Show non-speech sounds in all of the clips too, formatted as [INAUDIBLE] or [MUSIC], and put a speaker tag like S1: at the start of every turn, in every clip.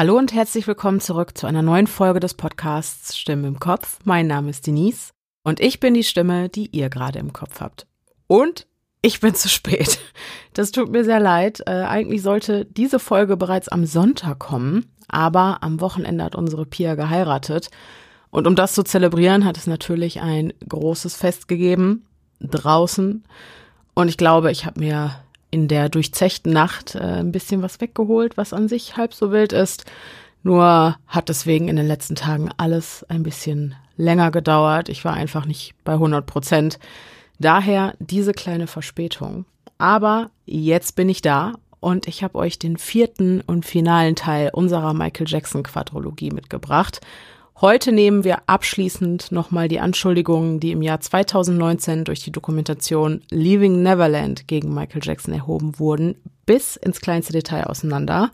S1: Hallo und herzlich willkommen zurück zu einer neuen Folge des Podcasts Stimme im Kopf. Mein Name ist Denise und ich bin die Stimme, die ihr gerade im Kopf habt. Und ich bin zu spät. Das tut mir sehr leid. Äh, eigentlich sollte diese Folge bereits am Sonntag kommen, aber am Wochenende hat unsere Pia geheiratet. Und um das zu zelebrieren, hat es natürlich ein großes Fest gegeben draußen. Und ich glaube, ich habe mir in der durchzechten Nacht äh, ein bisschen was weggeholt, was an sich halb so wild ist. Nur hat deswegen in den letzten Tagen alles ein bisschen länger gedauert. Ich war einfach nicht bei 100 Prozent. Daher diese kleine Verspätung. Aber jetzt bin ich da und ich habe euch den vierten und finalen Teil unserer Michael Jackson Quadrologie mitgebracht. Heute nehmen wir abschließend nochmal die Anschuldigungen, die im Jahr 2019 durch die Dokumentation Leaving Neverland gegen Michael Jackson erhoben wurden, bis ins kleinste Detail auseinander.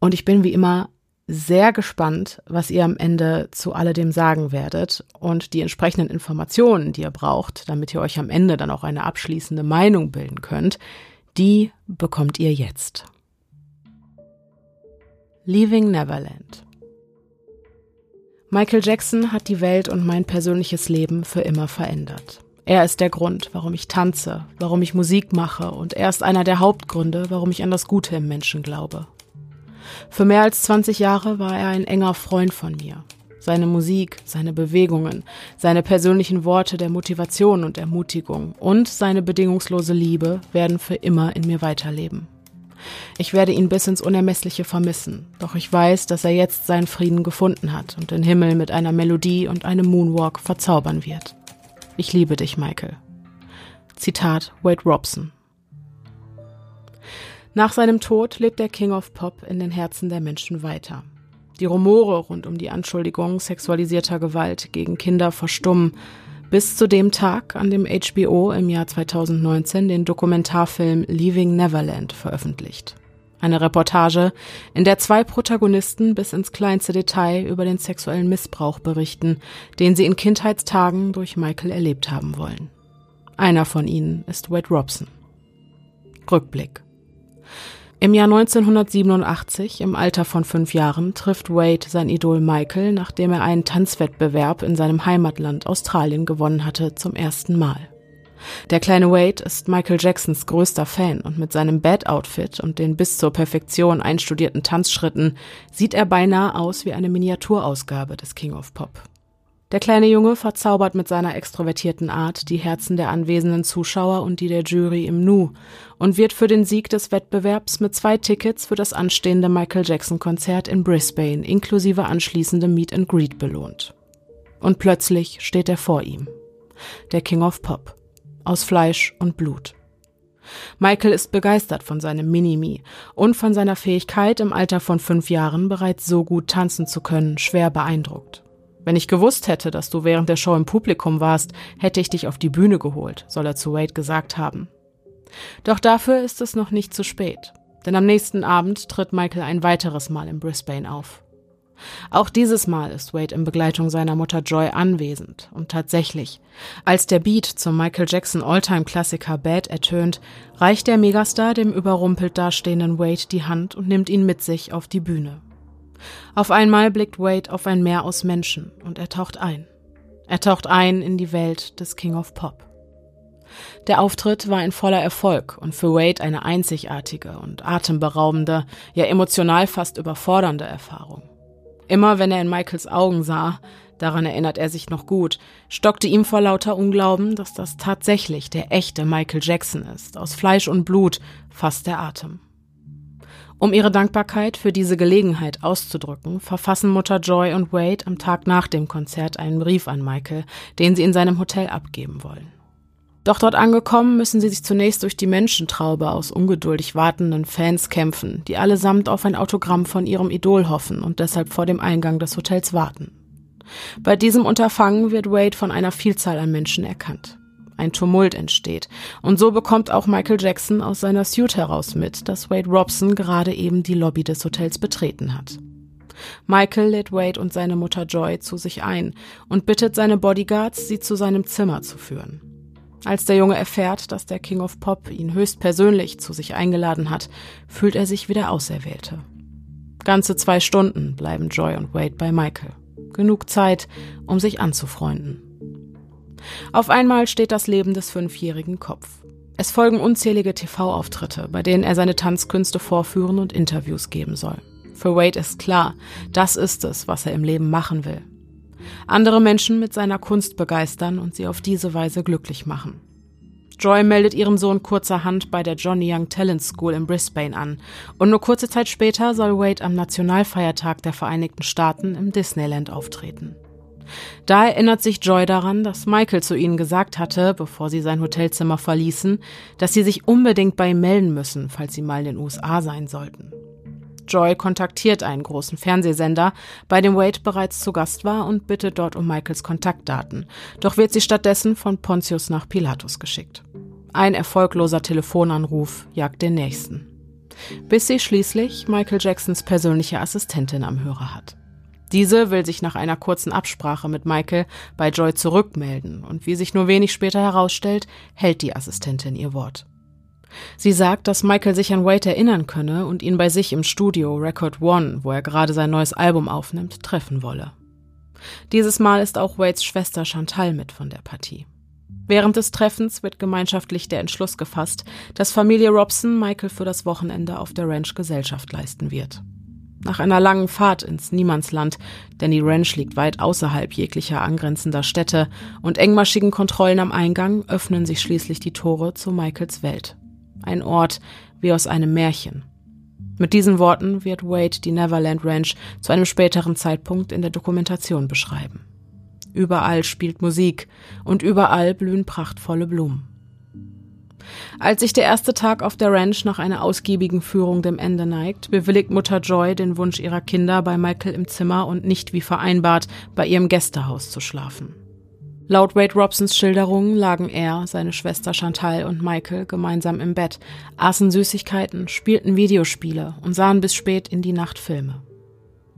S1: Und ich bin wie immer sehr gespannt, was ihr am Ende zu alledem sagen werdet und die entsprechenden Informationen, die ihr braucht, damit ihr euch am Ende dann auch eine abschließende Meinung bilden könnt, die bekommt ihr jetzt. Leaving Neverland Michael Jackson hat die Welt und mein persönliches Leben für immer verändert. Er ist der Grund, warum ich tanze, warum ich Musik mache und er ist einer der Hauptgründe, warum ich an das Gute im Menschen glaube. Für mehr als 20 Jahre war er ein enger Freund von mir. Seine Musik, seine Bewegungen, seine persönlichen Worte der Motivation und Ermutigung und seine bedingungslose Liebe werden für immer in mir weiterleben. Ich werde ihn bis ins Unermessliche vermissen, doch ich weiß, dass er jetzt seinen Frieden gefunden hat und den Himmel mit einer Melodie und einem Moonwalk verzaubern wird. Ich liebe dich, Michael. Zitat Wade Robson. Nach seinem Tod lebt der King of Pop in den Herzen der Menschen weiter. Die Rumore rund um die Anschuldigung sexualisierter Gewalt gegen Kinder verstummen, bis zu dem Tag, an dem HBO im Jahr 2019 den Dokumentarfilm Leaving Neverland veröffentlicht. Eine Reportage, in der zwei Protagonisten bis ins kleinste Detail über den sexuellen Missbrauch berichten, den sie in Kindheitstagen durch Michael erlebt haben wollen. Einer von ihnen ist Wade Robson. Rückblick. Im Jahr 1987, im Alter von fünf Jahren, trifft Wade sein Idol Michael, nachdem er einen Tanzwettbewerb in seinem Heimatland Australien gewonnen hatte, zum ersten Mal. Der kleine Wade ist Michael Jacksons größter Fan und mit seinem Bad-Outfit und den bis zur Perfektion einstudierten Tanzschritten sieht er beinahe aus wie eine Miniaturausgabe des King of Pop. Der kleine Junge verzaubert mit seiner extrovertierten Art die Herzen der anwesenden Zuschauer und die der Jury im Nu und wird für den Sieg des Wettbewerbs mit zwei Tickets für das anstehende Michael Jackson Konzert in Brisbane inklusive anschließendem Meet and Greet belohnt. Und plötzlich steht er vor ihm. Der King of Pop. Aus Fleisch und Blut. Michael ist begeistert von seinem Minimi und von seiner Fähigkeit, im Alter von fünf Jahren bereits so gut tanzen zu können, schwer beeindruckt. Wenn ich gewusst hätte, dass du während der Show im Publikum warst, hätte ich dich auf die Bühne geholt, soll er zu Wade gesagt haben. Doch dafür ist es noch nicht zu spät, denn am nächsten Abend tritt Michael ein weiteres Mal in Brisbane auf. Auch dieses Mal ist Wade in Begleitung seiner Mutter Joy anwesend und tatsächlich, als der Beat zum Michael Jackson Alltime-Klassiker Bad ertönt, reicht der Megastar dem überrumpelt dastehenden Wade die Hand und nimmt ihn mit sich auf die Bühne. Auf einmal blickt Wade auf ein Meer aus Menschen und er taucht ein. Er taucht ein in die Welt des King of Pop. Der Auftritt war ein voller Erfolg und für Wade eine einzigartige und atemberaubende, ja emotional fast überfordernde Erfahrung. Immer wenn er in Michaels Augen sah, daran erinnert er sich noch gut, stockte ihm vor lauter Unglauben, dass das tatsächlich der echte Michael Jackson ist, aus Fleisch und Blut, fast der Atem. Um ihre Dankbarkeit für diese Gelegenheit auszudrücken, verfassen Mutter Joy und Wade am Tag nach dem Konzert einen Brief an Michael, den sie in seinem Hotel abgeben wollen. Doch dort angekommen müssen sie sich zunächst durch die Menschentraube aus ungeduldig wartenden Fans kämpfen, die allesamt auf ein Autogramm von ihrem Idol hoffen und deshalb vor dem Eingang des Hotels warten. Bei diesem Unterfangen wird Wade von einer Vielzahl an Menschen erkannt ein Tumult entsteht. Und so bekommt auch Michael Jackson aus seiner Suite heraus mit, dass Wade Robson gerade eben die Lobby des Hotels betreten hat. Michael lädt Wade und seine Mutter Joy zu sich ein und bittet seine Bodyguards, sie zu seinem Zimmer zu führen. Als der Junge erfährt, dass der King of Pop ihn höchstpersönlich zu sich eingeladen hat, fühlt er sich wie der Auserwählte. Ganze zwei Stunden bleiben Joy und Wade bei Michael. Genug Zeit, um sich anzufreunden. Auf einmal steht das Leben des fünfjährigen Kopf. Es folgen unzählige TV-Auftritte, bei denen er seine Tanzkünste vorführen und Interviews geben soll. Für Wade ist klar, das ist es, was er im Leben machen will. Andere Menschen mit seiner Kunst begeistern und sie auf diese Weise glücklich machen. Joy meldet ihren Sohn kurzerhand bei der Johnny Young Talent School in Brisbane an und nur kurze Zeit später soll Wade am Nationalfeiertag der Vereinigten Staaten im Disneyland auftreten. Da erinnert sich Joy daran, dass Michael zu ihnen gesagt hatte, bevor sie sein Hotelzimmer verließen, dass sie sich unbedingt bei ihm melden müssen, falls sie mal in den USA sein sollten. Joy kontaktiert einen großen Fernsehsender, bei dem Wade bereits zu Gast war und bittet dort um Michaels Kontaktdaten. Doch wird sie stattdessen von Pontius nach Pilatus geschickt. Ein erfolgloser Telefonanruf jagt den nächsten. Bis sie schließlich Michael Jacksons persönliche Assistentin am Hörer hat. Diese will sich nach einer kurzen Absprache mit Michael bei Joy zurückmelden und wie sich nur wenig später herausstellt, hält die Assistentin ihr Wort. Sie sagt, dass Michael sich an Wade erinnern könne und ihn bei sich im Studio Record One, wo er gerade sein neues Album aufnimmt, treffen wolle. Dieses Mal ist auch Wades Schwester Chantal mit von der Partie. Während des Treffens wird gemeinschaftlich der Entschluss gefasst, dass Familie Robson Michael für das Wochenende auf der Ranch Gesellschaft leisten wird. Nach einer langen Fahrt ins Niemandsland, denn die Ranch liegt weit außerhalb jeglicher angrenzender Städte und engmaschigen Kontrollen am Eingang, öffnen sich schließlich die Tore zu Michaels Welt. Ein Ort wie aus einem Märchen. Mit diesen Worten wird Wade die Neverland Ranch zu einem späteren Zeitpunkt in der Dokumentation beschreiben. Überall spielt Musik und überall blühen prachtvolle Blumen. Als sich der erste Tag auf der Ranch nach einer ausgiebigen Führung dem Ende neigt, bewilligt Mutter Joy den Wunsch ihrer Kinder, bei Michael im Zimmer und nicht wie vereinbart bei ihrem Gästehaus zu schlafen. Laut Wade Robsons Schilderungen lagen er, seine Schwester Chantal und Michael gemeinsam im Bett, aßen Süßigkeiten, spielten Videospiele und sahen bis spät in die Nacht Filme.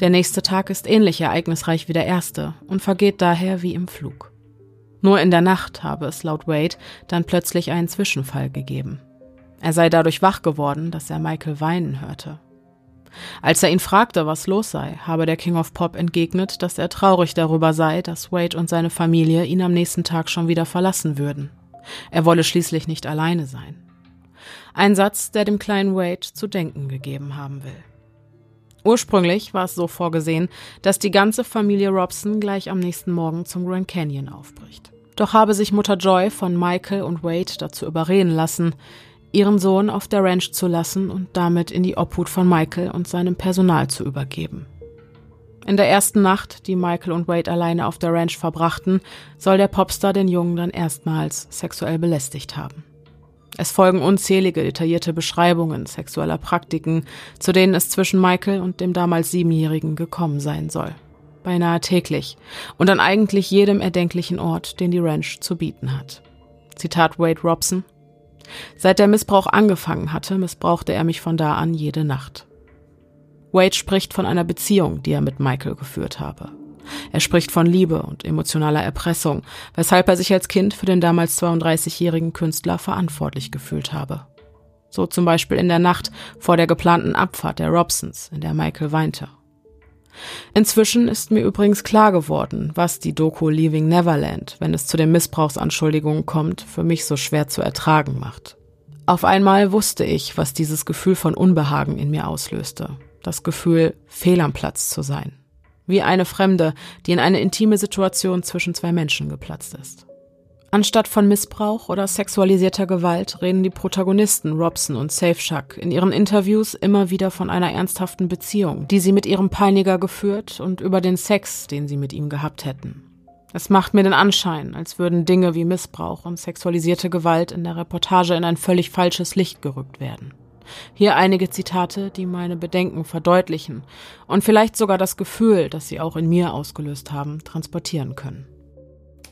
S1: Der nächste Tag ist ähnlich ereignisreich wie der erste und vergeht daher wie im Flug. Nur in der Nacht habe es laut Wade dann plötzlich einen Zwischenfall gegeben. Er sei dadurch wach geworden, dass er Michael weinen hörte. Als er ihn fragte, was los sei, habe der King of Pop entgegnet, dass er traurig darüber sei, dass Wade und seine Familie ihn am nächsten Tag schon wieder verlassen würden. Er wolle schließlich nicht alleine sein. Ein Satz, der dem kleinen Wade zu denken gegeben haben will. Ursprünglich war es so vorgesehen, dass die ganze Familie Robson gleich am nächsten Morgen zum Grand Canyon aufbricht. Doch habe sich Mutter Joy von Michael und Wade dazu überreden lassen, ihren Sohn auf der Ranch zu lassen und damit in die Obhut von Michael und seinem Personal zu übergeben. In der ersten Nacht, die Michael und Wade alleine auf der Ranch verbrachten, soll der Popstar den Jungen dann erstmals sexuell belästigt haben. Es folgen unzählige detaillierte Beschreibungen sexueller Praktiken, zu denen es zwischen Michael und dem damals Siebenjährigen gekommen sein soll. Beinahe täglich und an eigentlich jedem erdenklichen Ort, den die Ranch zu bieten hat. Zitat Wade Robson Seit der Missbrauch angefangen hatte, missbrauchte er mich von da an jede Nacht. Wade spricht von einer Beziehung, die er mit Michael geführt habe. Er spricht von Liebe und emotionaler Erpressung, weshalb er sich als Kind für den damals 32-jährigen Künstler verantwortlich gefühlt habe. So zum Beispiel in der Nacht vor der geplanten Abfahrt der Robsons, in der Michael weinte. Inzwischen ist mir übrigens klar geworden, was die Doku Leaving Neverland, wenn es zu den Missbrauchsanschuldigungen kommt, für mich so schwer zu ertragen macht. Auf einmal wusste ich, was dieses Gefühl von Unbehagen in mir auslöste. Das Gefühl, fehl am Platz zu sein. Wie eine Fremde, die in eine intime Situation zwischen zwei Menschen geplatzt ist. Anstatt von Missbrauch oder sexualisierter Gewalt reden die Protagonisten Robson und Safeshack in ihren Interviews immer wieder von einer ernsthaften Beziehung, die sie mit ihrem Peiniger geführt und über den Sex, den sie mit ihm gehabt hätten. Es macht mir den Anschein, als würden Dinge wie Missbrauch und sexualisierte Gewalt in der Reportage in ein völlig falsches Licht gerückt werden. Hier einige Zitate, die meine Bedenken verdeutlichen und vielleicht sogar das Gefühl, das sie auch in mir ausgelöst haben, transportieren können.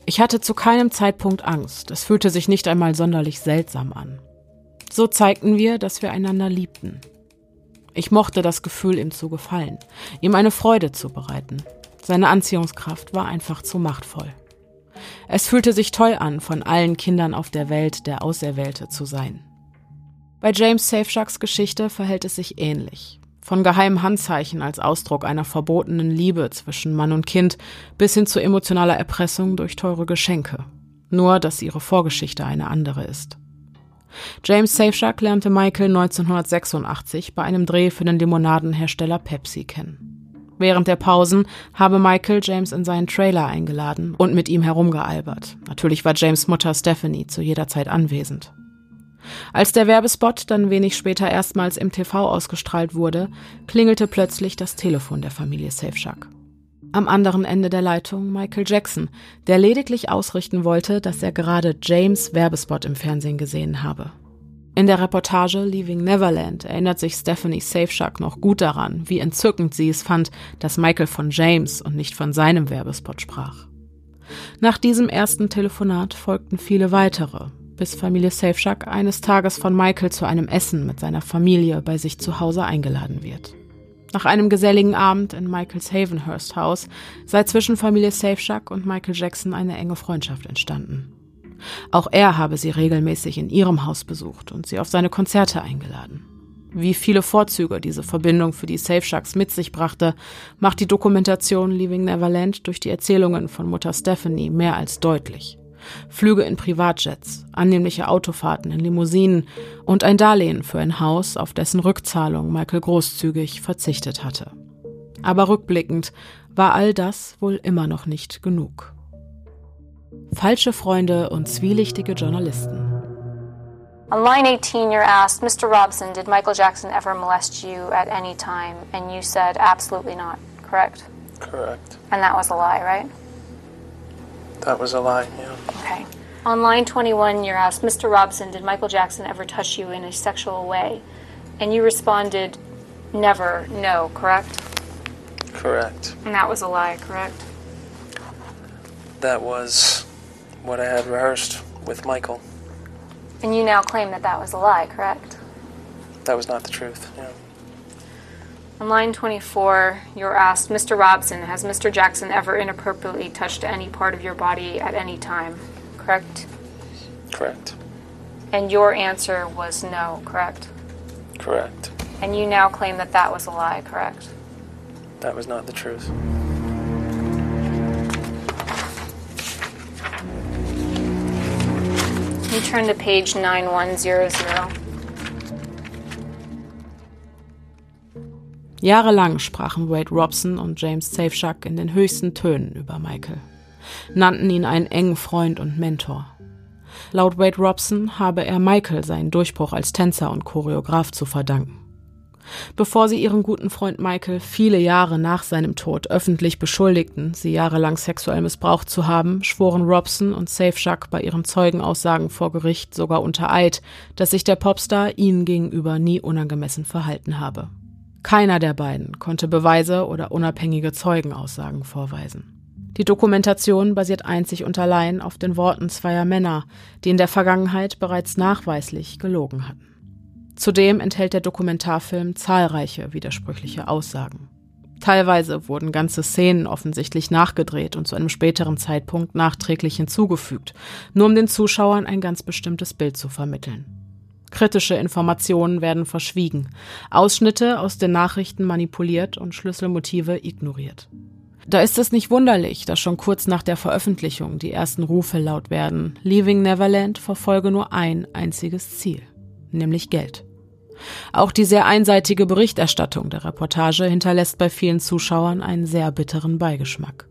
S1: Ich hatte zu keinem Zeitpunkt Angst, es fühlte sich nicht einmal sonderlich seltsam an. So zeigten wir, dass wir einander liebten. Ich mochte das Gefühl, ihm zu gefallen, ihm eine Freude zu bereiten. Seine Anziehungskraft war einfach zu machtvoll. Es fühlte sich toll an, von allen Kindern auf der Welt der Auserwählte zu sein. Bei James Safeshacks Geschichte verhält es sich ähnlich. Von geheimen Handzeichen als Ausdruck einer verbotenen Liebe zwischen Mann und Kind bis hin zu emotionaler Erpressung durch teure Geschenke. Nur, dass ihre Vorgeschichte eine andere ist. James Safeshack lernte Michael 1986 bei einem Dreh für den Limonadenhersteller Pepsi kennen. Während der Pausen habe Michael James in seinen Trailer eingeladen und mit ihm herumgealbert. Natürlich war James Mutter Stephanie zu jeder Zeit anwesend. Als der Werbespot dann wenig später erstmals im TV ausgestrahlt wurde, klingelte plötzlich das Telefon der Familie Safeshack. Am anderen Ende der Leitung Michael Jackson, der lediglich ausrichten wollte, dass er gerade James Werbespot im Fernsehen gesehen habe. In der Reportage Leaving Neverland erinnert sich Stephanie Safeshack noch gut daran, wie entzückend sie es fand, dass Michael von James und nicht von seinem Werbespot sprach. Nach diesem ersten Telefonat folgten viele weitere, bis Familie Safeshack eines Tages von Michael zu einem Essen mit seiner Familie bei sich zu Hause eingeladen wird. Nach einem geselligen Abend in Michaels Havenhurst Haus sei zwischen Familie Safeshack und Michael Jackson eine enge Freundschaft entstanden. Auch er habe sie regelmäßig in ihrem Haus besucht und sie auf seine Konzerte eingeladen. Wie viele Vorzüge diese Verbindung für die Safeshacks mit sich brachte, macht die Dokumentation Leaving Neverland durch die Erzählungen von Mutter Stephanie mehr als deutlich. Flüge in Privatjets, annehmliche Autofahrten in Limousinen und ein Darlehen für ein Haus, auf dessen Rückzahlung Michael großzügig verzichtet hatte. Aber rückblickend war all das wohl immer noch nicht genug. Falsche Freunde und zwielichtige Journalisten.
S2: On line 18, you're asked, Mr. Robson, did Michael Jackson ever molest you at any time? And you said, absolutely not, correct?
S3: Correct.
S2: And that was a lie, right?
S3: That was a lie, yeah.
S2: Okay. On line 21, you're asked, Mr. Robson, did Michael Jackson ever touch you in a sexual way? And you responded, never, no, correct?
S3: Correct.
S2: And that was a lie, correct?
S3: That was what I had rehearsed with Michael.
S2: And you now claim that that was a lie, correct?
S3: That was not the truth, yeah.
S2: On line 24, you're asked, Mr. Robson, has Mr. Jackson ever inappropriately touched any part of your body at any time? Correct?
S3: Correct.
S2: And your answer was no, correct?
S3: Correct.
S2: And you now claim that that was a lie, correct?
S3: That was not the truth.
S2: You turn to page 9100.
S1: Jahrelang sprachen Wade Robson und James Safeshack in den höchsten Tönen über Michael, nannten ihn einen engen Freund und Mentor. Laut Wade Robson habe er Michael seinen Durchbruch als Tänzer und Choreograf zu verdanken. Bevor sie ihren guten Freund Michael viele Jahre nach seinem Tod öffentlich beschuldigten, sie jahrelang sexuell missbraucht zu haben, schworen Robson und Safeshack bei ihren Zeugenaussagen vor Gericht sogar unter Eid, dass sich der Popstar ihnen gegenüber nie unangemessen verhalten habe. Keiner der beiden konnte Beweise oder unabhängige Zeugenaussagen vorweisen. Die Dokumentation basiert einzig und allein auf den Worten zweier Männer, die in der Vergangenheit bereits nachweislich gelogen hatten. Zudem enthält der Dokumentarfilm zahlreiche widersprüchliche Aussagen. Teilweise wurden ganze Szenen offensichtlich nachgedreht und zu einem späteren Zeitpunkt nachträglich hinzugefügt, nur um den Zuschauern ein ganz bestimmtes Bild zu vermitteln. Kritische Informationen werden verschwiegen, Ausschnitte aus den Nachrichten manipuliert und Schlüsselmotive ignoriert. Da ist es nicht wunderlich, dass schon kurz nach der Veröffentlichung die ersten Rufe laut werden, Leaving Neverland verfolge nur ein einziges Ziel, nämlich Geld. Auch die sehr einseitige Berichterstattung der Reportage hinterlässt bei vielen Zuschauern einen sehr bitteren Beigeschmack.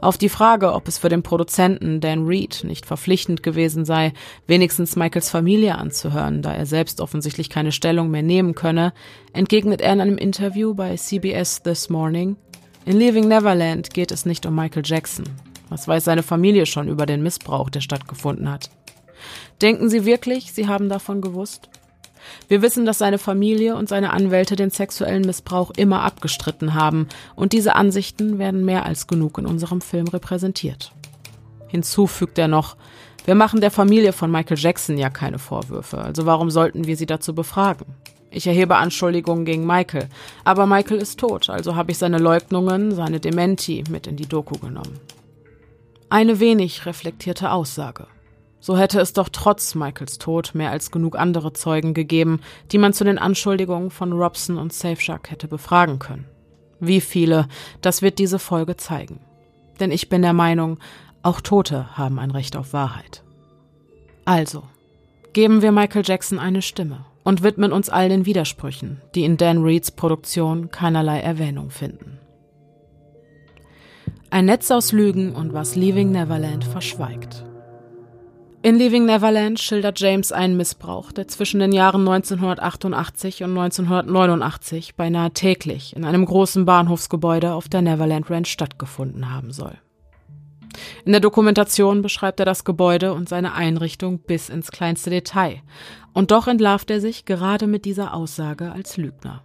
S1: Auf die Frage, ob es für den Produzenten Dan Reed nicht verpflichtend gewesen sei, wenigstens Michaels Familie anzuhören, da er selbst offensichtlich keine Stellung mehr nehmen könne, entgegnet er in einem Interview bei CBS This Morning, in Leaving Neverland geht es nicht um Michael Jackson. Was weiß seine Familie schon über den Missbrauch, der stattgefunden hat? Denken Sie wirklich, Sie haben davon gewusst? Wir wissen, dass seine Familie und seine Anwälte den sexuellen Missbrauch immer abgestritten haben, und diese Ansichten werden mehr als genug in unserem Film repräsentiert. Hinzu fügt er noch, wir machen der Familie von Michael Jackson ja keine Vorwürfe, also warum sollten wir sie dazu befragen? Ich erhebe Anschuldigungen gegen Michael, aber Michael ist tot, also habe ich seine Leugnungen, seine Dementi mit in die Doku genommen. Eine wenig reflektierte Aussage. So hätte es doch trotz Michaels Tod mehr als genug andere Zeugen gegeben, die man zu den Anschuldigungen von Robson und Safeshark hätte befragen können. Wie viele, das wird diese Folge zeigen. Denn ich bin der Meinung, auch Tote haben ein Recht auf Wahrheit. Also, geben wir Michael Jackson eine Stimme und widmen uns all den Widersprüchen, die in Dan Reeds Produktion keinerlei Erwähnung finden. Ein Netz aus Lügen und was Leaving Neverland verschweigt. In Leaving Neverland schildert James einen Missbrauch, der zwischen den Jahren 1988 und 1989 beinahe täglich in einem großen Bahnhofsgebäude auf der Neverland Ranch stattgefunden haben soll. In der Dokumentation beschreibt er das Gebäude und seine Einrichtung bis ins kleinste Detail, und doch entlarvt er sich gerade mit dieser Aussage als Lügner.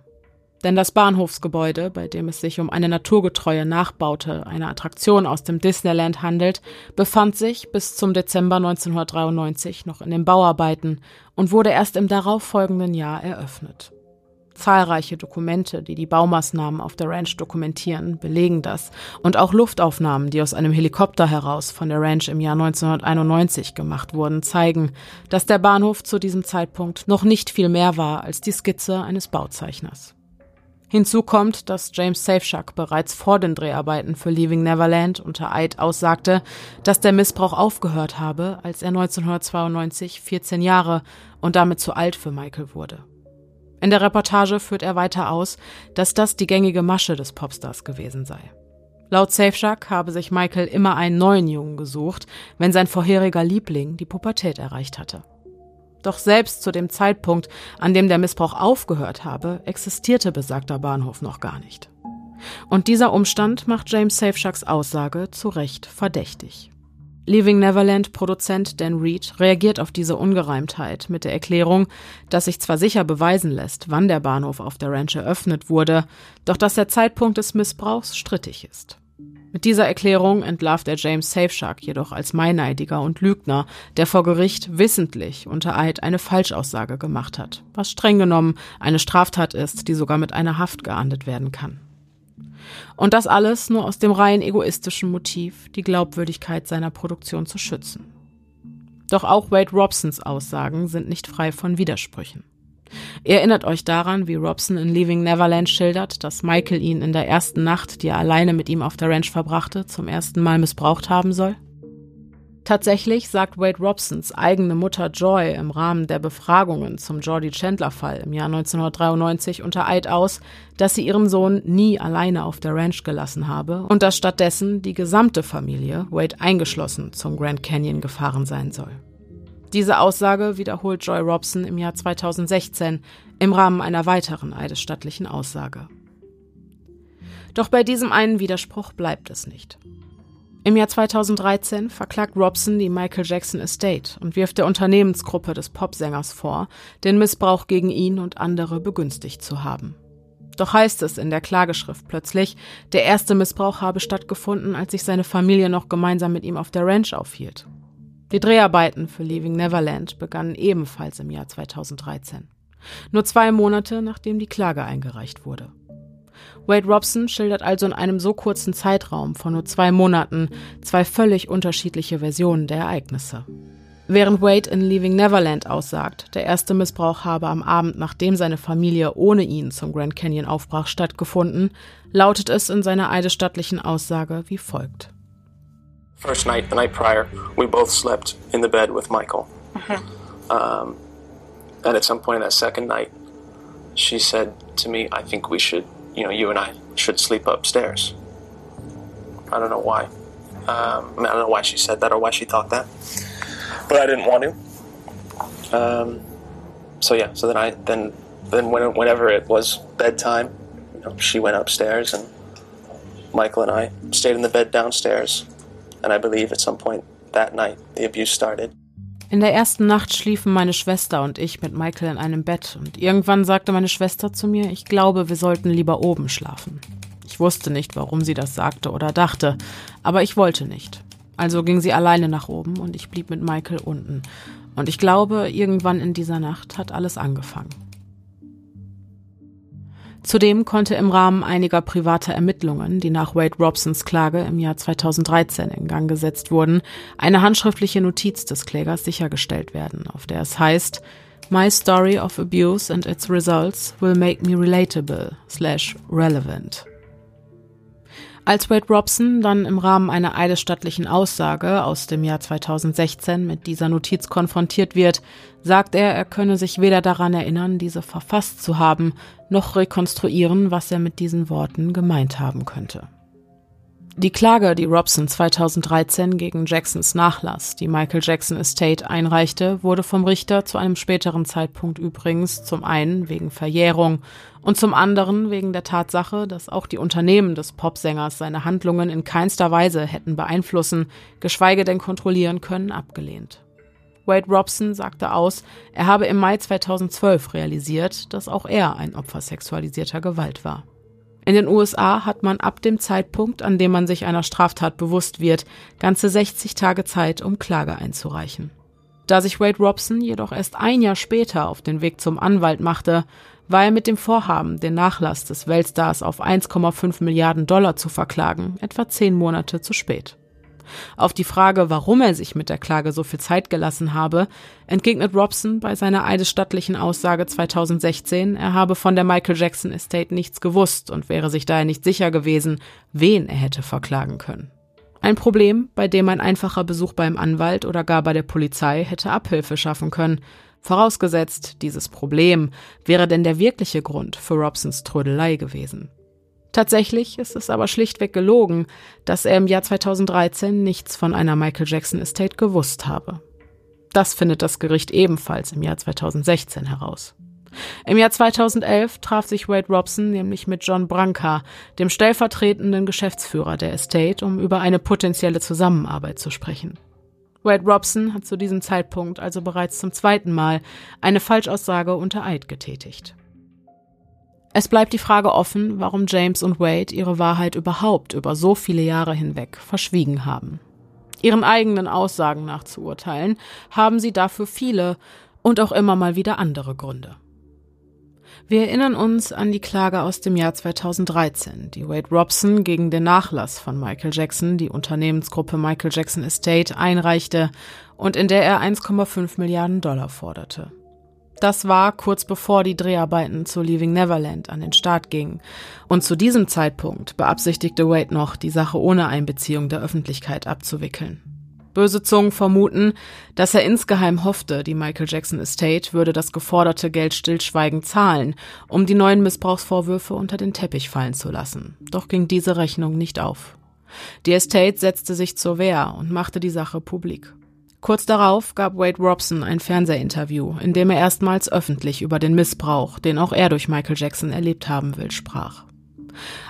S1: Denn das Bahnhofsgebäude, bei dem es sich um eine naturgetreue Nachbaute einer Attraktion aus dem Disneyland handelt, befand sich bis zum Dezember 1993 noch in den Bauarbeiten und wurde erst im darauffolgenden Jahr eröffnet. Zahlreiche Dokumente, die die Baumaßnahmen auf der Ranch dokumentieren, belegen das. Und auch Luftaufnahmen, die aus einem Helikopter heraus von der Ranch im Jahr 1991 gemacht wurden, zeigen, dass der Bahnhof zu diesem Zeitpunkt noch nicht viel mehr war als die Skizze eines Bauzeichners. Hinzu kommt, dass James Safeshark bereits vor den Dreharbeiten für Leaving Neverland unter Eid aussagte, dass der Missbrauch aufgehört habe, als er 1992 14 Jahre und damit zu alt für Michael wurde. In der Reportage führt er weiter aus, dass das die gängige Masche des Popstars gewesen sei. Laut Safeshark habe sich Michael immer einen neuen Jungen gesucht, wenn sein vorheriger Liebling die Pubertät erreicht hatte. Doch selbst zu dem Zeitpunkt, an dem der Missbrauch aufgehört habe, existierte besagter Bahnhof noch gar nicht. Und dieser Umstand macht James Safeshacks Aussage zu Recht verdächtig. Leaving Neverland Produzent Dan Reed reagiert auf diese Ungereimtheit mit der Erklärung, dass sich zwar sicher beweisen lässt, wann der Bahnhof auf der Ranch eröffnet wurde, doch dass der Zeitpunkt des Missbrauchs strittig ist. Mit dieser Erklärung entlarvt er James Safeshark jedoch als Meineidiger und Lügner, der vor Gericht wissentlich unter Eid eine Falschaussage gemacht hat, was streng genommen eine Straftat ist, die sogar mit einer Haft geahndet werden kann. Und das alles nur aus dem rein egoistischen Motiv, die Glaubwürdigkeit seiner Produktion zu schützen. Doch auch Wade Robsons Aussagen sind nicht frei von Widersprüchen. Erinnert euch daran, wie Robson in Leaving Neverland schildert, dass Michael ihn in der ersten Nacht, die er alleine mit ihm auf der Ranch verbrachte, zum ersten Mal missbraucht haben soll? Tatsächlich sagt Wade Robsons eigene Mutter Joy im Rahmen der Befragungen zum Jordi Chandler-Fall im Jahr 1993 unter Eid aus, dass sie ihren Sohn nie alleine auf der Ranch gelassen habe und dass stattdessen die gesamte Familie, Wade eingeschlossen, zum Grand Canyon gefahren sein soll. Diese Aussage wiederholt Joy Robson im Jahr 2016 im Rahmen einer weiteren eidesstattlichen Aussage. Doch bei diesem einen Widerspruch bleibt es nicht. Im Jahr 2013 verklagt Robson die Michael Jackson Estate und wirft der Unternehmensgruppe des Popsängers vor, den Missbrauch gegen ihn und andere begünstigt zu haben. Doch heißt es in der Klageschrift plötzlich, der erste Missbrauch habe stattgefunden, als sich seine Familie noch gemeinsam mit ihm auf der Ranch aufhielt. Die Dreharbeiten für Leaving Neverland begannen ebenfalls im Jahr 2013. Nur zwei Monate nachdem die Klage eingereicht wurde. Wade Robson schildert also in einem so kurzen Zeitraum von nur zwei Monaten zwei völlig unterschiedliche Versionen der Ereignisse. Während Wade in Leaving Neverland aussagt, der erste Missbrauch habe am Abend, nachdem seine Familie ohne ihn zum Grand Canyon aufbrach, stattgefunden, lautet es in seiner eidesstattlichen Aussage wie folgt.
S3: First night, the night prior, we both slept in the bed with Michael. Mm-hmm. Um, and at some point in that second night, she said to me, I think we should, you know, you and I should sleep upstairs. I don't know why. Um, I, mean, I don't know why she said that or why she thought that. But I didn't want to. Um, so yeah, so then I, then, then when, whenever it was bedtime, you know, she went upstairs and Michael and I stayed in the bed downstairs. And I believe at some point that night the abuse started.
S1: In der ersten Nacht schliefen meine Schwester und ich mit Michael in einem Bett und irgendwann sagte meine Schwester zu mir, ich glaube, wir sollten lieber oben schlafen. Ich wusste nicht, warum sie das sagte oder dachte, aber ich wollte nicht. Also ging sie alleine nach oben und ich blieb mit Michael unten. Und ich glaube, irgendwann in dieser Nacht hat alles angefangen. Zudem konnte im Rahmen einiger privater Ermittlungen, die nach Wade Robsons Klage im Jahr 2013 in Gang gesetzt wurden, eine handschriftliche Notiz des Klägers sichergestellt werden, auf der es heißt, My story of abuse and its results will make me relatable slash relevant. Als Wade Robson dann im Rahmen einer eidesstattlichen Aussage aus dem Jahr 2016 mit dieser Notiz konfrontiert wird, sagt er, er könne sich weder daran erinnern, diese verfasst zu haben, noch rekonstruieren, was er mit diesen Worten gemeint haben könnte. Die Klage, die Robson 2013 gegen Jacksons Nachlass, die Michael Jackson Estate, einreichte, wurde vom Richter zu einem späteren Zeitpunkt übrigens zum einen wegen Verjährung und zum anderen wegen der Tatsache, dass auch die Unternehmen des Popsängers seine Handlungen in keinster Weise hätten beeinflussen, geschweige denn kontrollieren können, abgelehnt. Wade Robson sagte aus, er habe im Mai 2012 realisiert, dass auch er ein Opfer sexualisierter Gewalt war. In den USA hat man ab dem Zeitpunkt, an dem man sich einer Straftat bewusst wird, ganze 60 Tage Zeit, um Klage einzureichen. Da sich Wade Robson jedoch erst ein Jahr später auf den Weg zum Anwalt machte, war er mit dem Vorhaben, den Nachlass des Weltstars auf 1,5 Milliarden Dollar zu verklagen, etwa zehn Monate zu spät. Auf die Frage, warum er sich mit der Klage so viel Zeit gelassen habe, entgegnet Robson bei seiner eidesstattlichen Aussage 2016, er habe von der Michael Jackson Estate nichts gewusst und wäre sich daher nicht sicher gewesen, wen er hätte verklagen können. Ein Problem, bei dem ein einfacher Besuch beim Anwalt oder gar bei der Polizei hätte Abhilfe schaffen können, vorausgesetzt, dieses Problem wäre denn der wirkliche Grund für Robsons Trödelei gewesen. Tatsächlich ist es aber schlichtweg gelogen, dass er im Jahr 2013 nichts von einer Michael Jackson Estate gewusst habe. Das findet das Gericht ebenfalls im Jahr 2016 heraus. Im Jahr 2011 traf sich Wade Robson nämlich mit John Branca, dem stellvertretenden Geschäftsführer der Estate, um über eine potenzielle Zusammenarbeit zu sprechen. Wade Robson hat zu diesem Zeitpunkt also bereits zum zweiten Mal eine Falschaussage unter Eid getätigt. Es bleibt die Frage offen, warum James und Wade ihre Wahrheit überhaupt über so viele Jahre hinweg verschwiegen haben. Ihren eigenen Aussagen nach zu urteilen, haben sie dafür viele und auch immer mal wieder andere Gründe. Wir erinnern uns an die Klage aus dem Jahr 2013, die Wade Robson gegen den Nachlass von Michael Jackson, die Unternehmensgruppe Michael Jackson Estate, einreichte und in der er 1,5 Milliarden Dollar forderte. Das war kurz bevor die Dreharbeiten zu Leaving Neverland an den Start gingen. Und zu diesem Zeitpunkt beabsichtigte Wade noch, die Sache ohne Einbeziehung der Öffentlichkeit abzuwickeln. Böse Zungen vermuten, dass er insgeheim hoffte, die Michael Jackson Estate würde das geforderte Geld stillschweigend zahlen, um die neuen Missbrauchsvorwürfe unter den Teppich fallen zu lassen. Doch ging diese Rechnung nicht auf. Die Estate setzte sich zur Wehr und machte die Sache publik. Kurz darauf gab Wade Robson ein Fernsehinterview, in dem er erstmals öffentlich über den Missbrauch, den auch er durch Michael Jackson erlebt haben will, sprach.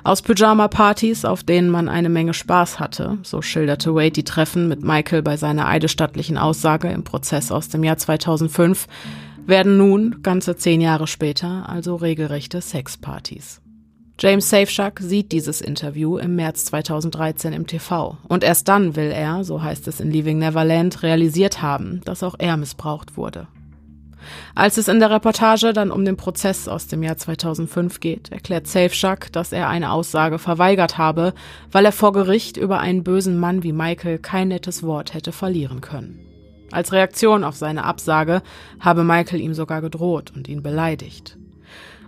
S1: Aus Pyjama-Partys, auf denen man eine Menge Spaß hatte, so schilderte Wade die Treffen mit Michael bei seiner eidesstattlichen Aussage im Prozess aus dem Jahr 2005, werden nun, ganze zehn Jahre später, also regelrechte Sexpartys. James Safeshack sieht dieses Interview im März 2013 im TV. Und erst dann will er, so heißt es in Leaving Neverland, realisiert haben, dass auch er missbraucht wurde. Als es in der Reportage dann um den Prozess aus dem Jahr 2005 geht, erklärt Safeshack, dass er eine Aussage verweigert habe, weil er vor Gericht über einen bösen Mann wie Michael kein nettes Wort hätte verlieren können. Als Reaktion auf seine Absage habe Michael ihm sogar gedroht und ihn beleidigt.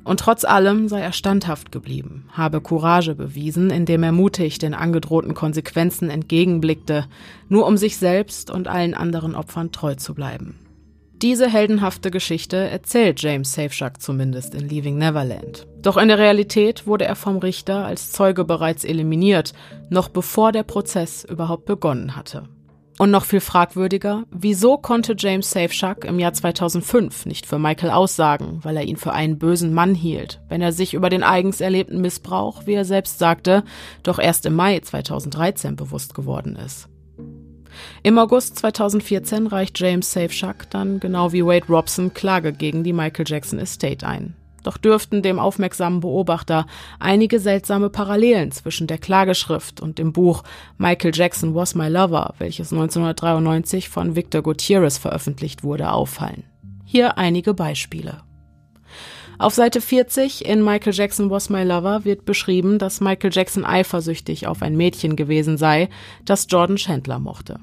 S1: Und trotz allem sei er standhaft geblieben, habe Courage bewiesen, indem er mutig den angedrohten Konsequenzen entgegenblickte, nur um sich selbst und allen anderen Opfern treu zu bleiben. Diese heldenhafte Geschichte erzählt James Safeshack zumindest in Leaving Neverland. Doch in der Realität wurde er vom Richter als Zeuge bereits eliminiert, noch bevor der Prozess überhaupt begonnen hatte. Und noch viel fragwürdiger, wieso konnte James Safeshack im Jahr 2005 nicht für Michael aussagen, weil er ihn für einen bösen Mann hielt, wenn er sich über den eigens erlebten Missbrauch, wie er selbst sagte, doch erst im Mai 2013 bewusst geworden ist. Im August 2014 reicht James Safeshack dann, genau wie Wade Robson, Klage gegen die Michael Jackson Estate ein. Doch dürften dem aufmerksamen Beobachter einige seltsame Parallelen zwischen der Klageschrift und dem Buch Michael Jackson Was My Lover, welches 1993 von Victor Gutierrez veröffentlicht wurde, auffallen. Hier einige Beispiele. Auf Seite 40 in Michael Jackson Was My Lover wird beschrieben, dass Michael Jackson eifersüchtig auf ein Mädchen gewesen sei, das Jordan Chandler mochte.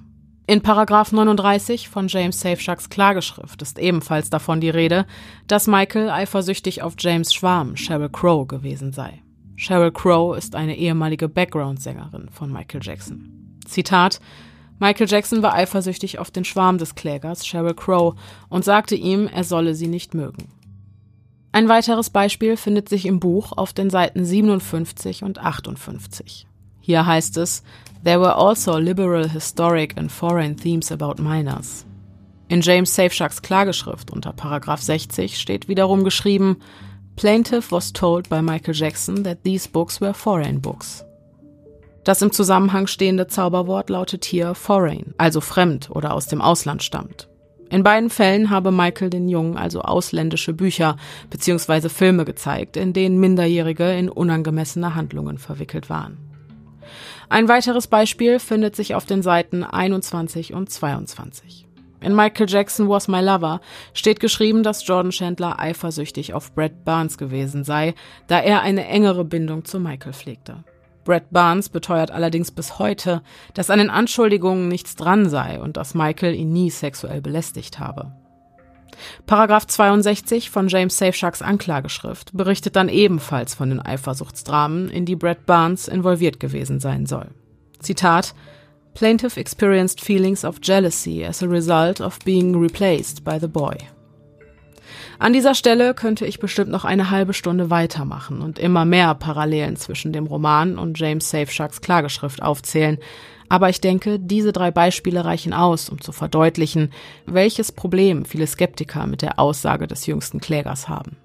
S1: In Paragraph 39 von James Safeshacks Klageschrift ist ebenfalls davon die Rede, dass Michael eifersüchtig auf James Schwarm, Sheryl Crow, gewesen sei. Sheryl Crow ist eine ehemalige Background-Sängerin von Michael Jackson. Zitat Michael Jackson war eifersüchtig auf den Schwarm des Klägers, Sheryl Crow, und sagte ihm, er solle sie nicht mögen. Ein weiteres Beispiel findet sich im Buch auf den Seiten 57 und 58. Hier heißt es, There were also liberal, historic and foreign themes about minors. In James Safeshacks Klageschrift unter Paragraph 60 steht wiederum geschrieben, Plaintiff was told by Michael Jackson that these books were foreign books. Das im Zusammenhang stehende Zauberwort lautet hier foreign, also fremd oder aus dem Ausland stammt. In beiden Fällen habe Michael den Jungen also ausländische Bücher bzw. Filme gezeigt, in denen Minderjährige in unangemessene Handlungen verwickelt waren. Ein weiteres Beispiel findet sich auf den Seiten 21 und 22. In Michael Jackson Was My Lover steht geschrieben, dass Jordan Chandler eifersüchtig auf Brad Barnes gewesen sei, da er eine engere Bindung zu Michael pflegte. Brad Barnes beteuert allerdings bis heute, dass an den Anschuldigungen nichts dran sei und dass Michael ihn nie sexuell belästigt habe. Paragraph 62 von James Safeshacks Anklageschrift berichtet dann ebenfalls von den Eifersuchtsdramen, in die Brad Barnes involviert gewesen sein soll. Zitat Plaintiff experienced feelings of jealousy as a result of being replaced by the boy. An dieser Stelle könnte ich bestimmt noch eine halbe Stunde weitermachen und immer mehr Parallelen zwischen dem Roman und James Safeshacks Klageschrift aufzählen, aber ich denke, diese drei Beispiele reichen aus, um zu verdeutlichen, welches Problem viele Skeptiker mit der Aussage des jüngsten Klägers haben.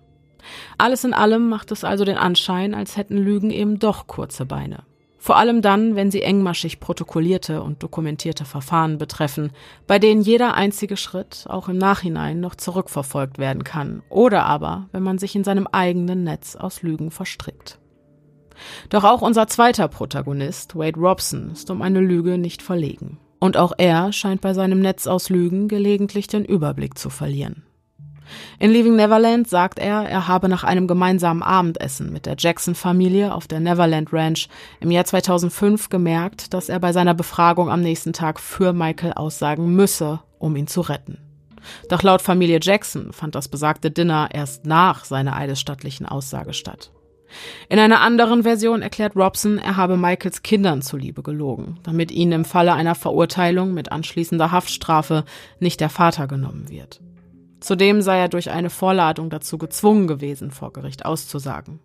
S1: Alles in allem macht es also den Anschein, als hätten Lügen eben doch kurze Beine. Vor allem dann, wenn sie engmaschig protokollierte und dokumentierte Verfahren betreffen, bei denen jeder einzige Schritt auch im Nachhinein noch zurückverfolgt werden kann, oder aber, wenn man sich in seinem eigenen Netz aus Lügen verstrickt. Doch auch unser zweiter Protagonist, Wade Robson, ist um eine Lüge nicht verlegen. Und auch er scheint bei seinem Netz aus Lügen gelegentlich den Überblick zu verlieren. In Leaving Neverland sagt er, er habe nach einem gemeinsamen Abendessen mit der Jackson-Familie auf der Neverland Ranch im Jahr 2005 gemerkt, dass er bei seiner Befragung am nächsten Tag für Michael aussagen müsse, um ihn zu retten. Doch laut Familie Jackson fand das besagte Dinner erst nach seiner eidesstattlichen Aussage statt. In einer anderen Version erklärt Robson, er habe Michaels Kindern zuliebe gelogen, damit ihnen im Falle einer Verurteilung mit anschließender Haftstrafe nicht der Vater genommen wird. Zudem sei er durch eine Vorladung dazu gezwungen gewesen, vor Gericht auszusagen.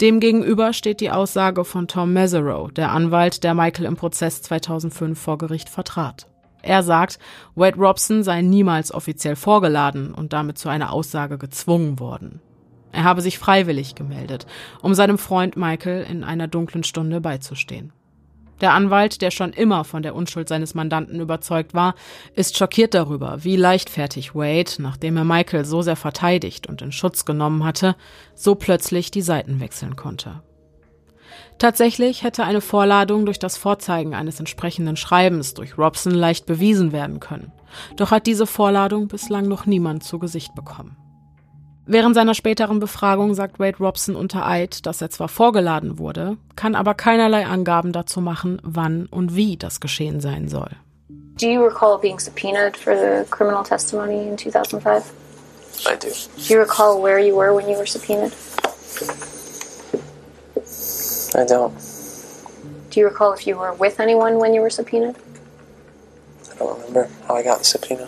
S1: Demgegenüber steht die Aussage von Tom Meserow, der Anwalt, der Michael im Prozess 2005 vor Gericht vertrat. Er sagt, Wade Robson sei niemals offiziell vorgeladen und damit zu einer Aussage gezwungen worden. Er habe sich freiwillig gemeldet, um seinem Freund Michael in einer dunklen Stunde beizustehen. Der Anwalt, der schon immer von der Unschuld seines Mandanten überzeugt war, ist schockiert darüber, wie leichtfertig Wade, nachdem er Michael so sehr verteidigt und in Schutz genommen hatte, so plötzlich die Seiten wechseln konnte. Tatsächlich hätte eine Vorladung durch das Vorzeigen eines entsprechenden Schreibens durch Robson leicht bewiesen werden können. Doch hat diese Vorladung bislang noch niemand zu Gesicht bekommen. Während seiner späteren Befragung sagt Wade Robson unter Eid, dass er zwar vorgeladen wurde, kann aber keinerlei Angaben dazu machen, wann und wie das geschehen sein soll.
S2: Do you recall being subpoenaed for the criminal testimony in 2005?
S3: I do.
S2: Do you recall where you were when you were subpoenaed?
S3: I don't.
S2: Do you recall if you were with anyone when you were subpoenaed?
S3: I don't remember how I got the subpoena.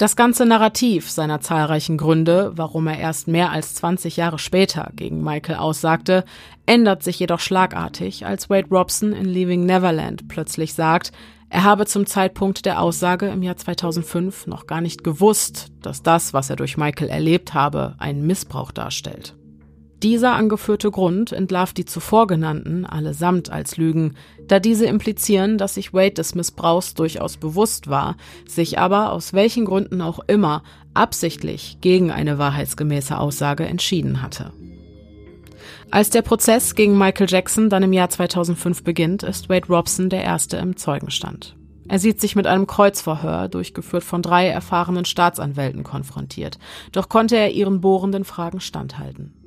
S1: Das ganze Narrativ seiner zahlreichen Gründe, warum er erst mehr als 20 Jahre später gegen Michael aussagte, ändert sich jedoch schlagartig, als Wade Robson in Leaving Neverland plötzlich sagt, er habe zum Zeitpunkt der Aussage im Jahr 2005 noch gar nicht gewusst, dass das, was er durch Michael erlebt habe, einen Missbrauch darstellt. Dieser angeführte Grund entlarvt die zuvor genannten allesamt als Lügen, da diese implizieren, dass sich Wade des Missbrauchs durchaus bewusst war, sich aber aus welchen Gründen auch immer absichtlich gegen eine wahrheitsgemäße Aussage entschieden hatte. Als der Prozess gegen Michael Jackson dann im Jahr 2005 beginnt, ist Wade Robson der Erste im Zeugenstand. Er sieht sich mit einem Kreuzverhör, durchgeführt von drei erfahrenen Staatsanwälten, konfrontiert. Doch konnte er ihren bohrenden Fragen standhalten.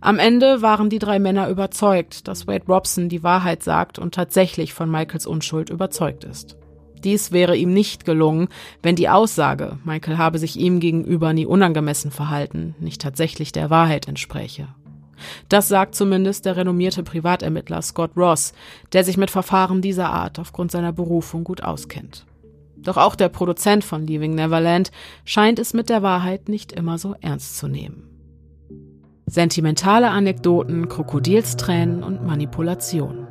S1: Am Ende waren die drei Männer überzeugt, dass Wade Robson die Wahrheit sagt und tatsächlich von Michaels Unschuld überzeugt ist. Dies wäre ihm nicht gelungen, wenn die Aussage, Michael habe sich ihm gegenüber nie unangemessen verhalten, nicht tatsächlich der Wahrheit entspräche. Das sagt zumindest der renommierte Privatermittler Scott Ross, der sich mit Verfahren dieser Art aufgrund seiner Berufung gut auskennt. Doch auch der Produzent von Leaving Neverland scheint es mit der Wahrheit nicht immer so ernst zu nehmen. Sentimentale Anekdoten, Krokodilstränen und Manipulation.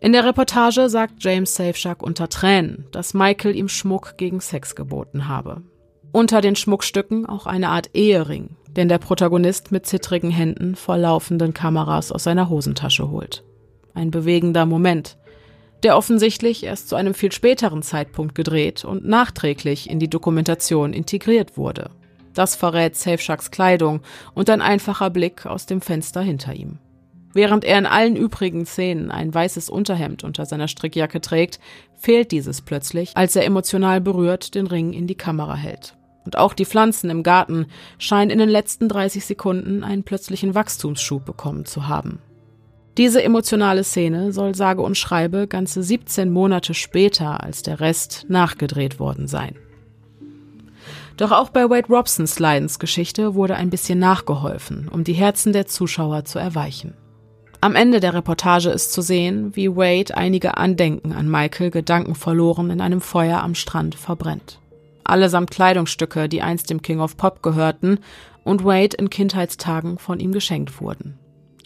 S1: In der Reportage sagt James Safeshark unter Tränen, dass Michael ihm Schmuck gegen Sex geboten habe. Unter den Schmuckstücken auch eine Art Ehering, den der Protagonist mit zittrigen Händen vor laufenden Kameras aus seiner Hosentasche holt. Ein bewegender Moment, der offensichtlich erst zu einem viel späteren Zeitpunkt gedreht und nachträglich in die Dokumentation integriert wurde. Das verrät Safeshaks Kleidung und ein einfacher Blick aus dem Fenster hinter ihm. Während er in allen übrigen Szenen ein weißes Unterhemd unter seiner Strickjacke trägt, fehlt dieses plötzlich, als er emotional berührt den Ring in die Kamera hält. Und auch die Pflanzen im Garten scheinen in den letzten 30 Sekunden einen plötzlichen Wachstumsschub bekommen zu haben. Diese emotionale Szene soll sage und schreibe ganze 17 Monate später als der Rest nachgedreht worden sein. Doch auch bei Wade Robsons Leidensgeschichte wurde ein bisschen nachgeholfen, um die Herzen der Zuschauer zu erweichen. Am Ende der Reportage ist zu sehen, wie Wade einige Andenken an Michael gedankenverloren in einem Feuer am Strand verbrennt. Allesamt Kleidungsstücke, die einst dem King of Pop gehörten und Wade in Kindheitstagen von ihm geschenkt wurden.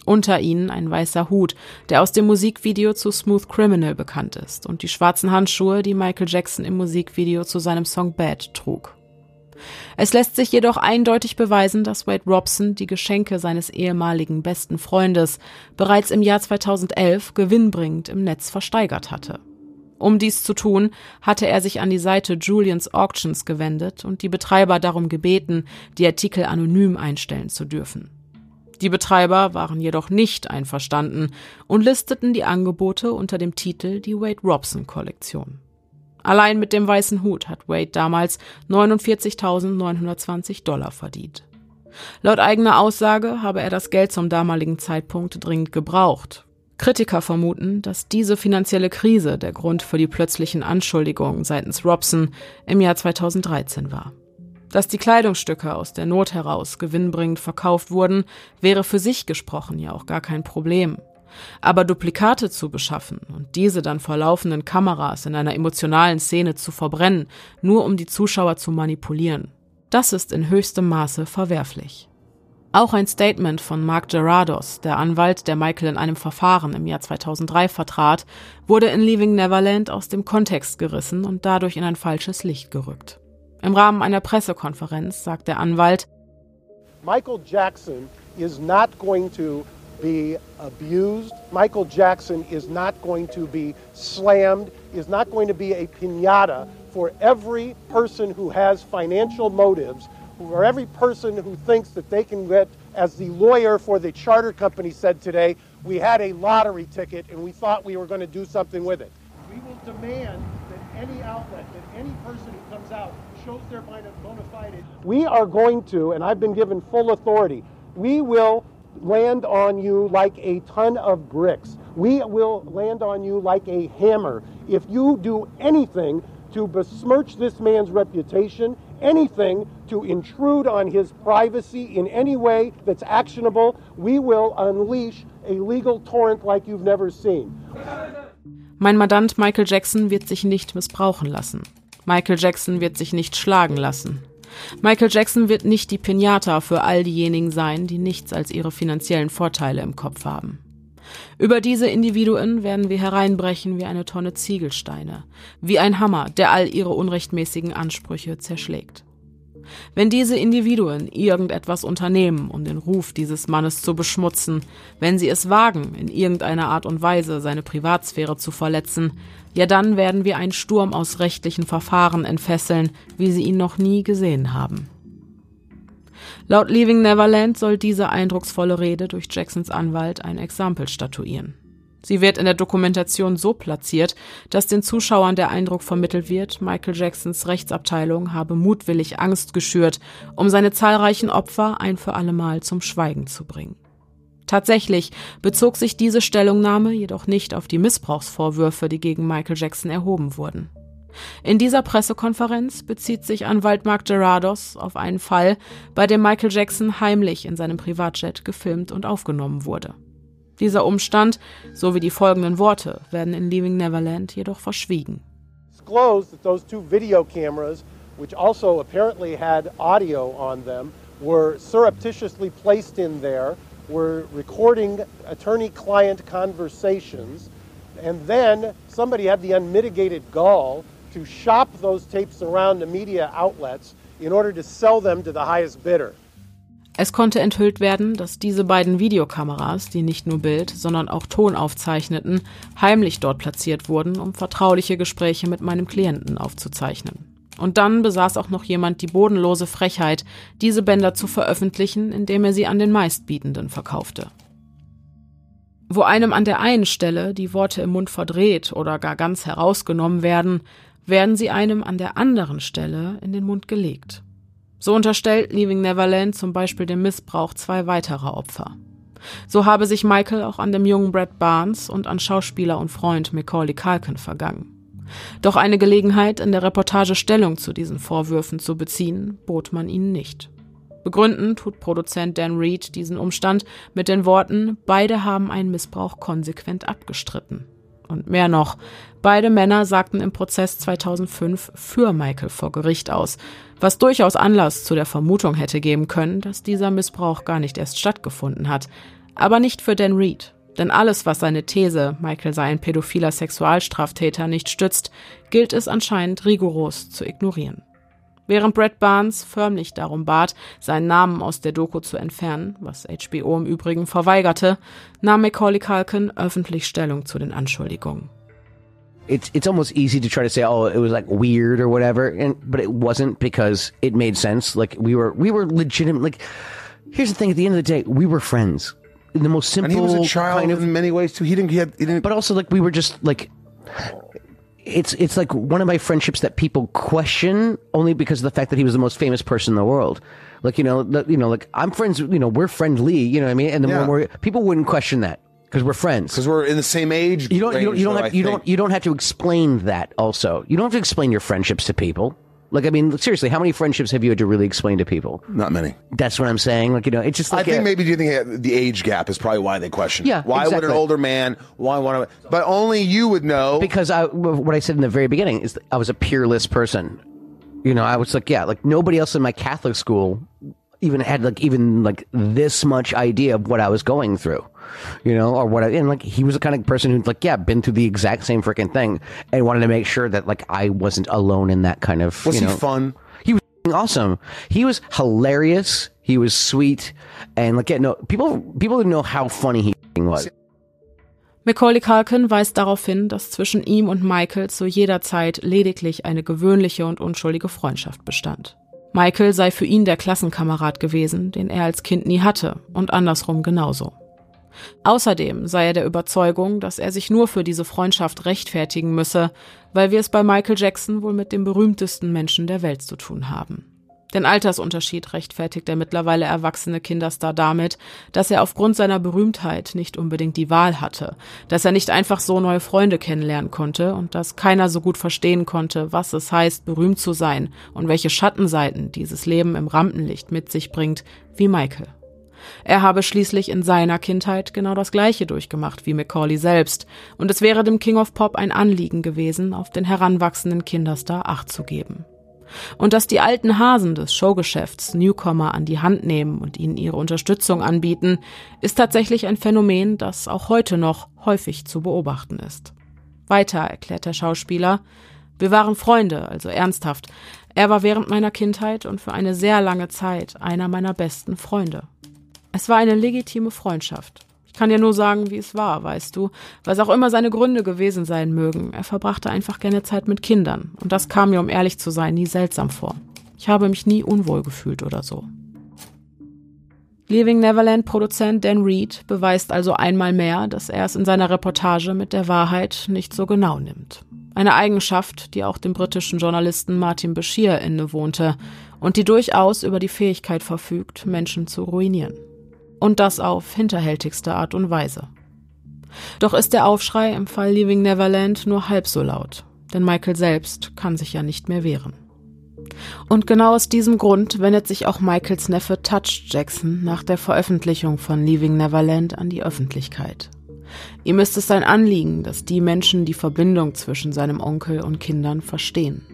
S1: Unter ihnen ein weißer Hut, der aus dem Musikvideo zu Smooth Criminal bekannt ist, und die schwarzen Handschuhe, die Michael Jackson im Musikvideo zu seinem Song Bad trug. Es lässt sich jedoch eindeutig beweisen, dass Wade Robson die Geschenke seines ehemaligen besten Freundes bereits im Jahr 2011 gewinnbringend im Netz versteigert hatte. Um dies zu tun, hatte er sich an die Seite Julians Auctions gewendet und die Betreiber darum gebeten, die Artikel anonym einstellen zu dürfen. Die Betreiber waren jedoch nicht einverstanden und listeten die Angebote unter dem Titel die Wade Robson Kollektion. Allein mit dem weißen Hut hat Wade damals 49.920 Dollar verdient. Laut eigener Aussage habe er das Geld zum damaligen Zeitpunkt dringend gebraucht. Kritiker vermuten, dass diese finanzielle Krise der Grund für die plötzlichen Anschuldigungen seitens Robson im Jahr 2013 war. Dass die Kleidungsstücke aus der Not heraus gewinnbringend verkauft wurden, wäre für sich gesprochen ja auch gar kein Problem. Aber Duplikate zu beschaffen und diese dann vor laufenden Kameras in einer emotionalen Szene zu verbrennen, nur um die Zuschauer zu manipulieren, das ist in höchstem Maße verwerflich. Auch ein Statement von Mark Gerardos, der Anwalt, der Michael in einem Verfahren im Jahr 2003 vertrat, wurde in Leaving Neverland aus dem Kontext gerissen und dadurch in ein falsches Licht gerückt. Im Rahmen einer Pressekonferenz sagt der Anwalt,
S4: Michael Jackson is not going to be abused. Michael Jackson is not going to be slammed, is not going to be a pinata for every person who has financial motives, or every person who thinks that they can get, as the lawyer for the charter company said today, we had a lottery ticket and we thought we were going to do something with it. We will demand that any outlet, that any person who comes out shows their bona fide. We are going to, and I've been given full authority, we will land on you like a ton of bricks. We will land on you like a hammer. If you do anything to besmirch this man's reputation, anything to intrude on his privacy in any way that's actionable, we will unleash a legal torrent like you've never seen.
S1: Mein Mandant Michael Jackson wird sich nicht missbrauchen lassen. Michael Jackson wird sich nicht schlagen lassen. Michael Jackson wird nicht die Pinata für all diejenigen sein, die nichts als ihre finanziellen Vorteile im Kopf haben. Über diese Individuen werden wir hereinbrechen wie eine Tonne Ziegelsteine, wie ein Hammer, der all ihre unrechtmäßigen Ansprüche zerschlägt. Wenn diese Individuen irgendetwas unternehmen, um den Ruf dieses Mannes zu beschmutzen, wenn sie es wagen, in irgendeiner Art und Weise seine Privatsphäre zu verletzen, ja dann werden wir einen Sturm aus rechtlichen Verfahren entfesseln, wie sie ihn noch nie gesehen haben. Laut Leaving Neverland soll diese eindrucksvolle Rede durch Jacksons Anwalt ein Exempel statuieren. Sie wird in der Dokumentation so platziert, dass den Zuschauern der Eindruck vermittelt wird, Michael Jacksons Rechtsabteilung habe mutwillig Angst geschürt, um seine zahlreichen Opfer ein für allemal zum Schweigen zu bringen. Tatsächlich bezog sich diese Stellungnahme jedoch nicht auf die Missbrauchsvorwürfe, die gegen Michael Jackson erhoben wurden. In dieser Pressekonferenz bezieht sich Anwalt Mark Gerardos auf einen Fall, bei dem Michael Jackson heimlich in seinem Privatjet gefilmt und aufgenommen wurde. Dieser Umstand sowie die folgenden Worte werden in Leaving Neverland jedoch verschwiegen.
S4: Disclosed that those two video cameras, which also apparently had audio on them, were surreptitiously placed in there, were recording attorney-client conversations, and then somebody had the unmitigated gall to shop those tapes around to media outlets in order to sell them to the highest bidder.
S1: Es konnte enthüllt werden, dass diese beiden Videokameras, die nicht nur Bild, sondern auch Ton aufzeichneten, heimlich dort platziert wurden, um vertrauliche Gespräche mit meinem Klienten aufzuzeichnen. Und dann besaß auch noch jemand die bodenlose Frechheit, diese Bänder zu veröffentlichen, indem er sie an den Meistbietenden verkaufte. Wo einem an der einen Stelle die Worte im Mund verdreht oder gar ganz herausgenommen werden, werden sie einem an der anderen Stelle in den Mund gelegt. So unterstellt Leaving Neverland zum Beispiel den Missbrauch zwei weiterer Opfer. So habe sich Michael auch an dem jungen Brad Barnes und an Schauspieler und Freund Macaulay Culkin vergangen. Doch eine Gelegenheit, in der Reportage Stellung zu diesen Vorwürfen zu beziehen, bot man ihnen nicht. Begründen tut Produzent Dan Reed diesen Umstand mit den Worten, beide haben einen Missbrauch konsequent abgestritten. Und mehr noch, beide Männer sagten im Prozess 2005 für Michael vor Gericht aus, was durchaus Anlass zu der Vermutung hätte geben können, dass dieser Missbrauch gar nicht erst stattgefunden hat. Aber nicht für Dan Reed. Denn alles, was seine These, Michael sei ein pädophiler Sexualstraftäter, nicht stützt, gilt es anscheinend rigoros zu ignorieren. Während Brad Barnes förmlich darum bat, seinen Namen aus der Doku zu entfernen, was HBO im Übrigen verweigerte, nahm Macaulay Culkin öffentlich Stellung zu den Anschuldigungen.
S5: It's it's almost easy to try to say, oh, it was like weird or whatever, and but it wasn't because it made sense. Like we were we were legitimate. Like here's the thing: at the end of the day, we were friends. In the most simple
S6: And he was a child
S5: kind of
S6: in many ways too. He didn't. He, had, he didn't.
S5: but also like we were just like it's it's like one of my friendships that people question only because of the fact that he was the most famous person in the world. Like you know, the, you know, like I'm friends. You know, we're friendly. You know what I mean? And the
S6: Yeah.
S5: more people wouldn't question that because we're friends.
S6: because we're in the same age.
S5: You don't you don't you don't
S6: though,
S5: have, you don't you don't have to explain that. Also, you don't have to explain your friendships to people. Like I mean, seriously, how many friendships have you had to really explain to people?
S6: Not many.
S5: That's what I'm saying. Like you know, it's just like.
S6: I think
S5: a-
S6: maybe do you think uh, the age gap is probably why they question? it.
S5: Yeah,
S6: Why would an older man? Why want to? But only you would know.
S5: because I what I said in the very beginning is that I was a peerless person. You know, I was like, yeah, like nobody else in my Catholic school even had like even like this much idea of what I was going through. You know, or what I and like he was the kind of person who'd like, yeah, been through the exact same freaking thing and wanted to make sure that like I wasn't alone in that kind of
S6: was
S5: you
S6: he
S5: know,
S6: fun?
S5: He was awesome. He was hilarious. He was sweet, and like, yeah, no, people people didn't know how funny he was.
S1: Macaulay Culkin weist darauf hin, dass zwischen ihm und Michael zu jeder Zeit lediglich eine gewöhnliche und unschuldige Freundschaft bestand. Michael sei für ihn der Klassenkamerad gewesen, den er als Kind nie hatte, und andersrum genauso. Außerdem sei er der Überzeugung, dass er sich nur für diese Freundschaft rechtfertigen müsse, weil wir es bei Michael Jackson wohl mit dem berühmtesten Menschen der Welt zu tun haben. Den Altersunterschied rechtfertigt der mittlerweile erwachsene Kinderstar damit, dass er aufgrund seiner Berühmtheit nicht unbedingt die Wahl hatte, dass er nicht einfach so neue Freunde kennenlernen konnte und dass keiner so gut verstehen konnte, was es heißt, berühmt zu sein und welche Schattenseiten dieses Leben im Rampenlicht mit sich bringt, wie Michael. Er habe schließlich in seiner Kindheit genau das Gleiche durchgemacht wie Macaulay selbst, und es wäre dem King of Pop ein Anliegen gewesen, auf den heranwachsenden Kinderstar Acht zu geben. Und dass die alten Hasen des Showgeschäfts Newcomer an die Hand nehmen und ihnen ihre Unterstützung anbieten, ist tatsächlich ein Phänomen, das auch heute noch häufig zu beobachten ist. Weiter erklärt der Schauspieler, wir waren Freunde, also ernsthaft. Er war während meiner Kindheit und für eine sehr lange Zeit einer meiner besten Freunde. Es war eine legitime Freundschaft. Ich kann dir nur sagen, wie es war, weißt du, was auch immer seine Gründe gewesen sein mögen. Er verbrachte einfach gerne Zeit mit Kindern. Und das kam mir, um ehrlich zu sein, nie seltsam vor. Ich habe mich nie unwohl gefühlt oder so. Leaving Neverland Produzent Dan Reed beweist also einmal mehr, dass er es in seiner Reportage mit der Wahrheit nicht so genau nimmt. Eine Eigenschaft, die auch dem britischen Journalisten Martin Bashir innewohnte und die durchaus über die Fähigkeit verfügt, Menschen zu ruinieren. Und das auf hinterhältigste Art und Weise. Doch ist der Aufschrei im Fall Leaving Neverland nur halb so laut, denn Michael selbst kann sich ja nicht mehr wehren. Und genau aus diesem Grund wendet sich auch Michaels Neffe Touch Jackson nach der Veröffentlichung von Leaving Neverland an die Öffentlichkeit. Ihm ist es sein Anliegen, dass die Menschen die Verbindung zwischen seinem Onkel und Kindern verstehen.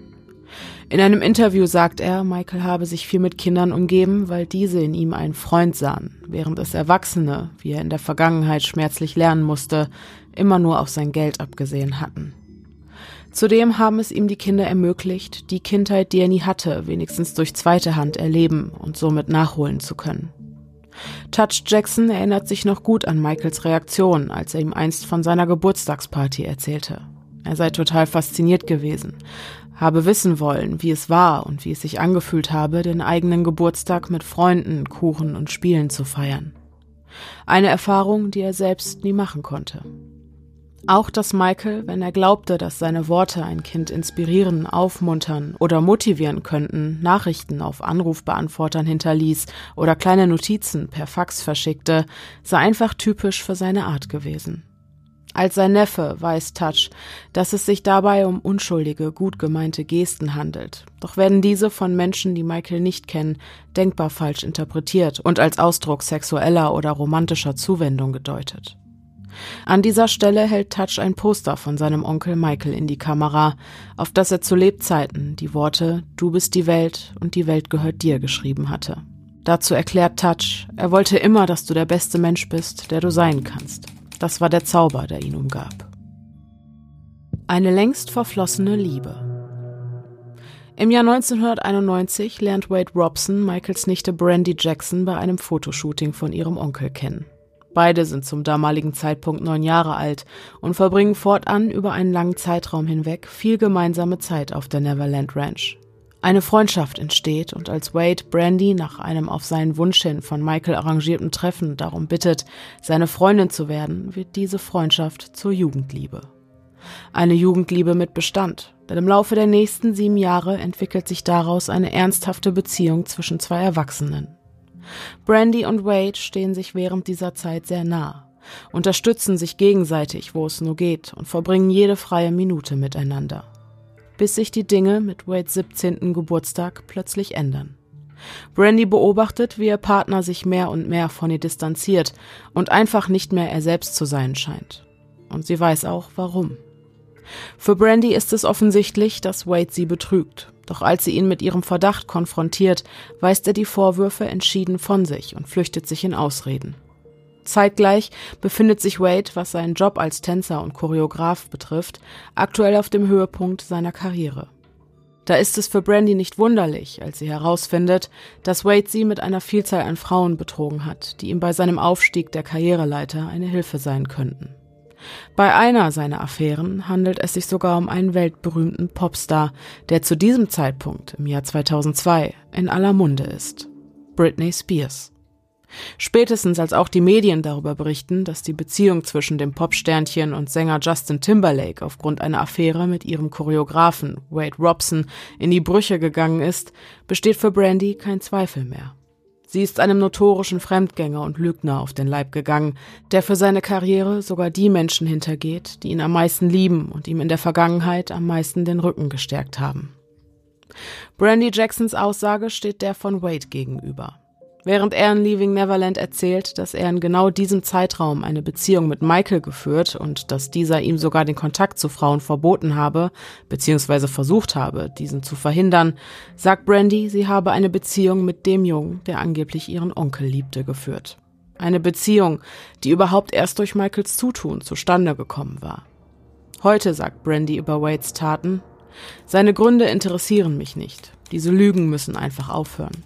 S1: In einem Interview sagt er, Michael habe sich viel mit Kindern umgeben, weil diese in ihm einen Freund sahen, während es Erwachsene, wie er in der Vergangenheit schmerzlich lernen musste, immer nur auf sein Geld abgesehen hatten. Zudem haben es ihm die Kinder ermöglicht, die Kindheit, die er nie hatte, wenigstens durch zweite Hand erleben und somit nachholen zu können. Touch Jackson erinnert sich noch gut an Michaels Reaktion, als er ihm einst von seiner Geburtstagsparty erzählte. Er sei total fasziniert gewesen, habe wissen wollen, wie es war und wie es sich angefühlt habe, den eigenen Geburtstag mit Freunden, Kuchen und Spielen zu feiern. Eine Erfahrung, die er selbst nie machen konnte. Auch dass Michael, wenn er glaubte, dass seine Worte ein Kind inspirieren, aufmuntern oder motivieren könnten, Nachrichten auf Anrufbeantwortern hinterließ oder kleine Notizen per Fax verschickte, sei einfach typisch für seine Art gewesen. Als sein Neffe weiß Touch, dass es sich dabei um unschuldige, gut gemeinte Gesten handelt. Doch werden diese von Menschen, die Michael nicht kennen, denkbar falsch interpretiert und als Ausdruck sexueller oder romantischer Zuwendung gedeutet. An dieser Stelle hält Touch ein Poster von seinem Onkel Michael in die Kamera, auf das er zu Lebzeiten die Worte Du bist die Welt und die Welt gehört dir geschrieben hatte. Dazu erklärt Touch, er wollte immer, dass du der beste Mensch bist, der du sein kannst. Das war der Zauber, der ihn umgab. Eine längst verflossene Liebe. Im Jahr 1991 lernt Wade Robson Michaels Nichte Brandy Jackson bei einem Fotoshooting von ihrem Onkel kennen. Beide sind zum damaligen Zeitpunkt neun Jahre alt und verbringen fortan über einen langen Zeitraum hinweg viel gemeinsame Zeit auf der Neverland Ranch. Eine Freundschaft entsteht und als Wade Brandy nach einem auf seinen Wunsch hin von Michael arrangierten Treffen darum bittet, seine Freundin zu werden, wird diese Freundschaft zur Jugendliebe. Eine Jugendliebe mit Bestand, denn im Laufe der nächsten sieben Jahre entwickelt sich daraus eine ernsthafte Beziehung zwischen zwei Erwachsenen. Brandy und Wade stehen sich während dieser Zeit sehr nah, unterstützen sich gegenseitig, wo es nur geht, und verbringen jede freie Minute miteinander. Bis sich die Dinge mit Wades 17. Geburtstag plötzlich ändern. Brandy beobachtet, wie ihr Partner sich mehr und mehr von ihr distanziert und einfach nicht mehr er selbst zu sein scheint. Und sie weiß auch, warum. Für Brandy ist es offensichtlich, dass Wade sie betrügt doch als sie ihn mit ihrem Verdacht konfrontiert, weist er die Vorwürfe entschieden von sich und flüchtet sich in Ausreden. Zeitgleich befindet sich Wade, was seinen Job als Tänzer und Choreograf betrifft, aktuell auf dem Höhepunkt seiner Karriere. Da ist es für Brandy nicht wunderlich, als sie herausfindet, dass Wade sie mit einer Vielzahl an Frauen betrogen hat, die ihm bei seinem Aufstieg der Karriereleiter eine Hilfe sein könnten. Bei einer seiner Affären handelt es sich sogar um einen weltberühmten Popstar, der zu diesem Zeitpunkt im Jahr 2002 in aller Munde ist. Britney Spears. Spätestens als auch die Medien darüber berichten, dass die Beziehung zwischen dem Popsternchen und Sänger Justin Timberlake aufgrund einer Affäre mit ihrem Choreografen Wade Robson in die Brüche gegangen ist, besteht für Brandy kein Zweifel mehr. Sie ist einem notorischen Fremdgänger und Lügner auf den Leib gegangen, der für seine Karriere sogar die Menschen hintergeht, die ihn am meisten lieben und ihm in der Vergangenheit am meisten den Rücken gestärkt haben. Brandy Jacksons Aussage steht der von Wade gegenüber. Während er in Leaving Neverland erzählt, dass er in genau diesem Zeitraum eine Beziehung mit Michael geführt und dass dieser ihm sogar den Kontakt zu Frauen verboten habe, beziehungsweise versucht habe, diesen zu verhindern, sagt Brandy, sie habe eine Beziehung mit dem Jungen, der angeblich ihren Onkel liebte, geführt. Eine Beziehung, die überhaupt erst durch Michaels Zutun zustande gekommen war. Heute sagt Brandy über Wades Taten, seine Gründe interessieren mich nicht. Diese Lügen müssen einfach aufhören.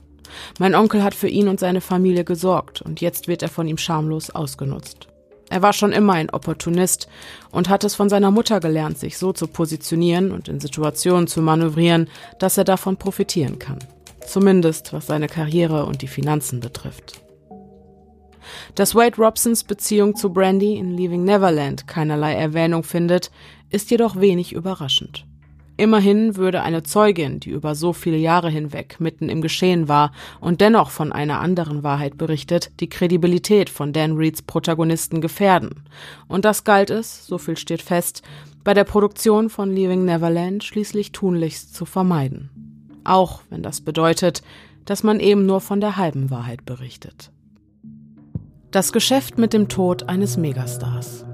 S1: Mein Onkel hat für ihn und seine Familie gesorgt und jetzt wird er von ihm schamlos ausgenutzt. Er war schon immer ein Opportunist und hat es von seiner Mutter gelernt, sich so zu positionieren und in Situationen zu manövrieren, dass er davon profitieren kann. Zumindest was seine Karriere und die Finanzen betrifft. Dass Wade Robsons Beziehung zu Brandy in Leaving Neverland keinerlei Erwähnung findet, ist jedoch wenig überraschend. Immerhin würde eine Zeugin, die über so viele Jahre hinweg mitten im Geschehen war und dennoch von einer anderen Wahrheit berichtet, die Kredibilität von Dan Reeds Protagonisten gefährden. Und das galt es, so viel steht fest, bei der Produktion von Leaving Neverland schließlich tunlichst zu vermeiden. Auch wenn das bedeutet, dass man eben nur von der halben Wahrheit berichtet. Das Geschäft mit dem Tod eines Megastars.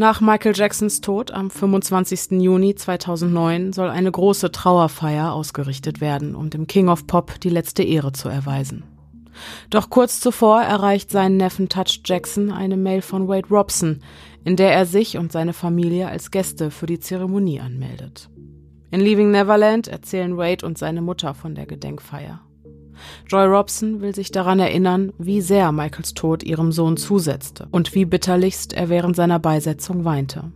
S1: Nach Michael Jacksons Tod am 25. Juni 2009 soll eine große Trauerfeier ausgerichtet werden, um dem King of Pop die letzte Ehre zu erweisen. Doch kurz zuvor erreicht seinen Neffen Touch Jackson eine Mail von Wade Robson, in der er sich und seine Familie als Gäste für die Zeremonie anmeldet. In Leaving Neverland erzählen Wade und seine Mutter von der Gedenkfeier. Joy Robson will sich daran erinnern, wie sehr Michaels Tod ihrem Sohn zusetzte und wie bitterlichst er während seiner Beisetzung weinte.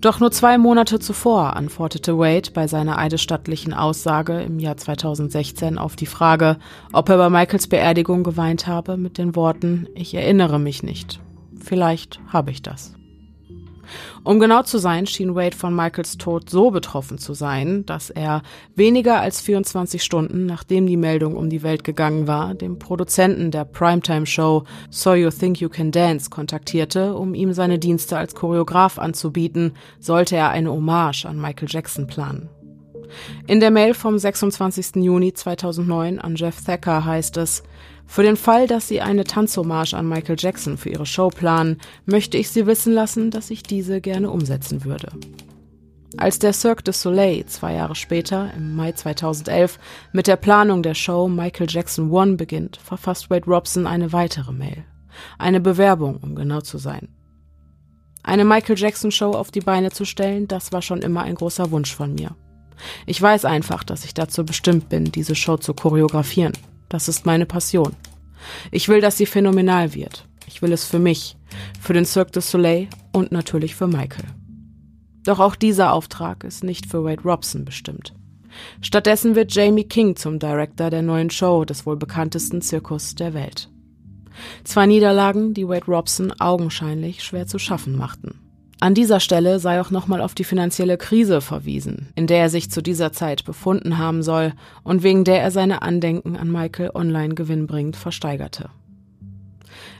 S1: Doch nur zwei Monate zuvor antwortete Wade bei seiner eidesstattlichen Aussage im Jahr 2016 auf die Frage, ob er bei Michaels Beerdigung geweint habe, mit den Worten Ich erinnere mich nicht. Vielleicht habe ich das. Um genau zu sein, schien Wade von Michaels Tod so betroffen zu sein, dass er weniger als 24 Stunden nachdem die Meldung um die Welt gegangen war, dem Produzenten der Primetime-Show So You Think You Can Dance kontaktierte, um ihm seine Dienste als Choreograf anzubieten, sollte er eine Hommage an Michael Jackson planen. In der Mail vom 26. Juni 2009 an Jeff Thacker heißt es, für den Fall, dass Sie eine Tanzhommage an Michael Jackson für Ihre Show planen, möchte ich Sie wissen lassen, dass ich diese gerne umsetzen würde. Als der Cirque du Soleil zwei Jahre später, im Mai 2011, mit der Planung der Show Michael Jackson One beginnt, verfasst Wade Robson eine weitere Mail. Eine Bewerbung, um genau zu sein. Eine Michael Jackson Show auf die Beine zu stellen, das war schon immer ein großer Wunsch von mir. Ich weiß einfach, dass ich dazu bestimmt bin, diese Show zu choreografieren. Das ist meine Passion. Ich will, dass sie phänomenal wird. Ich will es für mich, für den Cirque du Soleil und natürlich für Michael. Doch auch dieser Auftrag ist nicht für Wade Robson bestimmt. Stattdessen wird Jamie King zum Director der neuen Show des wohl bekanntesten Zirkus der Welt. Zwei Niederlagen, die Wade Robson augenscheinlich schwer zu schaffen machten. An dieser Stelle sei auch nochmal auf die finanzielle Krise verwiesen, in der er sich zu dieser Zeit befunden haben soll und wegen der er seine Andenken an Michael online gewinnbringend versteigerte.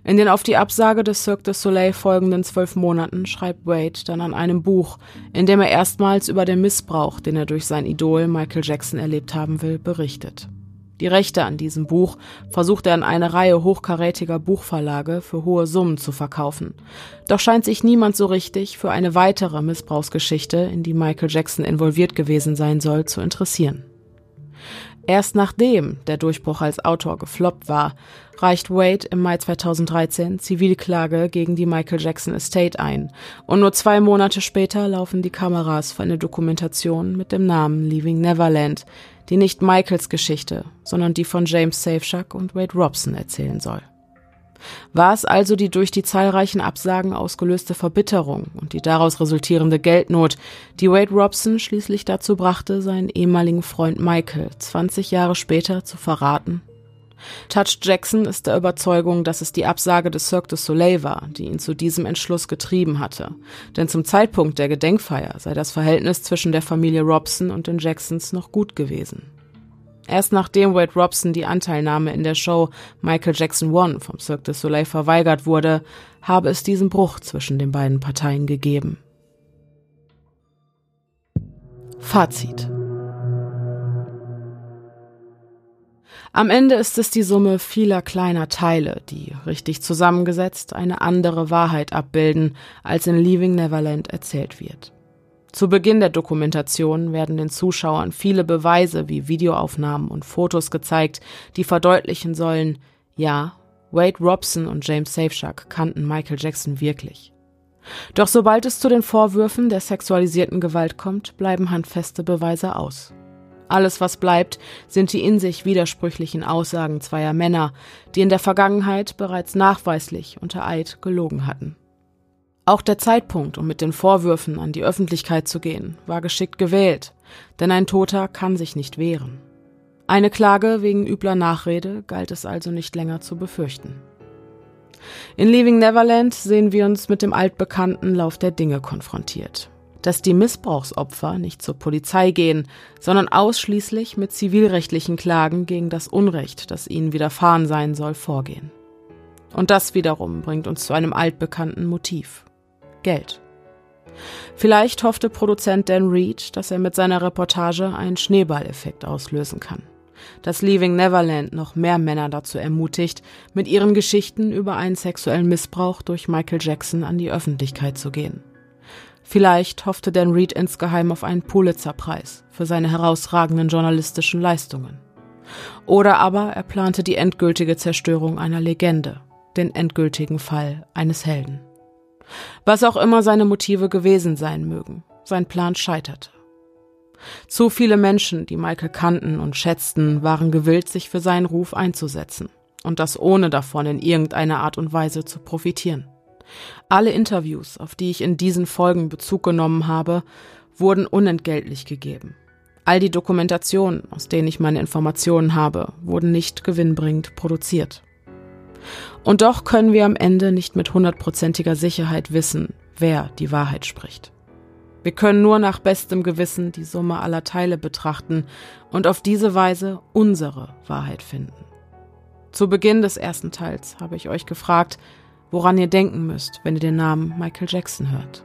S1: In den auf die Absage des Cirque du Soleil folgenden zwölf Monaten schreibt Wade dann an einem Buch, in dem er erstmals über den Missbrauch, den er durch sein Idol Michael Jackson erlebt haben will, berichtet. Die Rechte an diesem Buch versucht er an eine Reihe hochkarätiger Buchverlage für hohe Summen zu verkaufen. Doch scheint sich niemand so richtig für eine weitere Missbrauchsgeschichte, in die Michael Jackson involviert gewesen sein soll, zu interessieren. Erst nachdem der Durchbruch als Autor gefloppt war, reicht Wade im Mai 2013 Zivilklage gegen die Michael Jackson Estate ein und nur zwei Monate später laufen die Kameras für eine Dokumentation mit dem Namen Leaving Neverland, die nicht Michaels Geschichte, sondern die von James Safeshack und Wade Robson erzählen soll. War es also die durch die zahlreichen Absagen ausgelöste Verbitterung und die daraus resultierende Geldnot, die Wade Robson schließlich dazu brachte, seinen ehemaligen Freund Michael 20 Jahre später zu verraten Touch Jackson ist der Überzeugung, dass es die Absage des Cirque du Soleil war, die ihn zu diesem Entschluss getrieben hatte. Denn zum Zeitpunkt der Gedenkfeier sei das Verhältnis zwischen der Familie Robson und den Jacksons noch gut gewesen. Erst nachdem Wade Robson die Anteilnahme in der Show Michael Jackson One vom Cirque du Soleil verweigert wurde, habe es diesen Bruch zwischen den beiden Parteien gegeben. Fazit Am Ende ist es die Summe vieler kleiner Teile, die, richtig zusammengesetzt, eine andere Wahrheit abbilden, als in Leaving Neverland erzählt wird. Zu Beginn der Dokumentation werden den Zuschauern viele Beweise wie Videoaufnahmen und Fotos gezeigt, die verdeutlichen sollen, ja, Wade Robson und James Safeshack kannten Michael Jackson wirklich. Doch sobald es zu den Vorwürfen der sexualisierten Gewalt kommt, bleiben handfeste Beweise aus. Alles, was bleibt, sind die in sich widersprüchlichen Aussagen zweier Männer, die in der Vergangenheit bereits nachweislich unter Eid gelogen hatten. Auch der Zeitpunkt, um mit den Vorwürfen an die Öffentlichkeit zu gehen, war geschickt gewählt, denn ein Toter kann sich nicht wehren. Eine Klage wegen übler Nachrede galt es also nicht länger zu befürchten. In Leaving Neverland sehen wir uns mit dem altbekannten Lauf der Dinge konfrontiert. Dass die Missbrauchsopfer nicht zur Polizei gehen, sondern ausschließlich mit zivilrechtlichen Klagen gegen das Unrecht, das ihnen widerfahren sein soll, vorgehen. Und das wiederum bringt uns zu einem altbekannten Motiv. Geld. Vielleicht hoffte Produzent Dan Reed, dass er mit seiner Reportage einen Schneeballeffekt auslösen kann. Dass Leaving Neverland noch mehr Männer dazu ermutigt, mit ihren Geschichten über einen sexuellen Missbrauch durch Michael Jackson an die Öffentlichkeit zu gehen. Vielleicht hoffte Dan Reed insgeheim auf einen Pulitzerpreis für seine herausragenden journalistischen Leistungen. Oder aber er plante die endgültige Zerstörung einer Legende, den endgültigen Fall eines Helden. Was auch immer seine Motive gewesen sein mögen, sein Plan scheiterte. Zu viele Menschen, die Michael kannten und schätzten, waren gewillt, sich für seinen Ruf einzusetzen. Und das ohne davon in irgendeiner Art und Weise zu profitieren. Alle Interviews, auf die ich in diesen Folgen Bezug genommen habe, wurden unentgeltlich gegeben. All die Dokumentationen, aus denen ich meine Informationen habe, wurden nicht gewinnbringend produziert. Und doch können wir am Ende nicht mit hundertprozentiger Sicherheit wissen, wer die Wahrheit spricht. Wir können nur nach bestem Gewissen die Summe aller Teile betrachten und auf diese Weise unsere Wahrheit finden. Zu Beginn des ersten Teils habe ich euch gefragt, woran ihr denken müsst, wenn ihr den Namen Michael Jackson hört.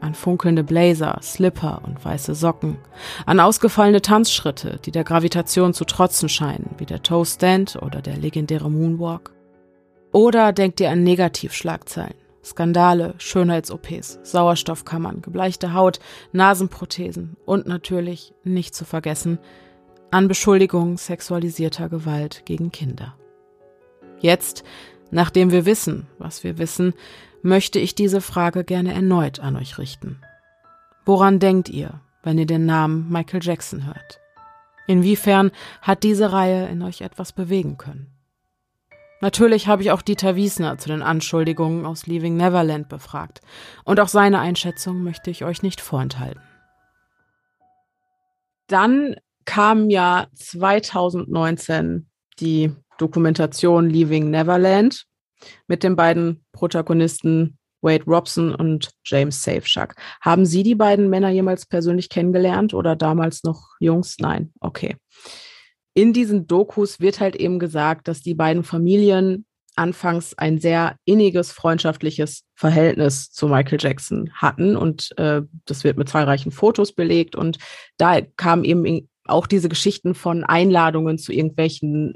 S1: An funkelnde Blazer, Slipper und weiße Socken, an ausgefallene Tanzschritte, die der Gravitation zu trotzen scheinen, wie der Toe Stand oder der legendäre Moonwalk. Oder denkt ihr an Negativschlagzeilen, Skandale, Schönheits-OPs, Sauerstoffkammern, gebleichte Haut, Nasenprothesen und natürlich, nicht zu vergessen, an Beschuldigungen sexualisierter Gewalt gegen Kinder. Jetzt, nachdem wir wissen, was wir wissen, möchte ich diese Frage gerne erneut an euch richten. Woran denkt ihr, wenn ihr den Namen Michael Jackson hört? Inwiefern hat diese Reihe in euch etwas bewegen können? Natürlich habe ich auch Dieter Wiesner zu den Anschuldigungen aus Leaving Neverland befragt. Und auch seine Einschätzung möchte ich euch nicht vorenthalten. Dann kam ja 2019 die Dokumentation Leaving Neverland mit den beiden Protagonisten Wade Robson und James Safeshack. Haben Sie die beiden Männer jemals persönlich kennengelernt oder damals noch Jungs? Nein, okay in diesen Dokus wird halt eben gesagt, dass die beiden Familien anfangs ein sehr inniges freundschaftliches Verhältnis zu Michael Jackson hatten und äh, das wird mit zahlreichen Fotos belegt und da kamen eben auch diese Geschichten von Einladungen zu irgendwelchen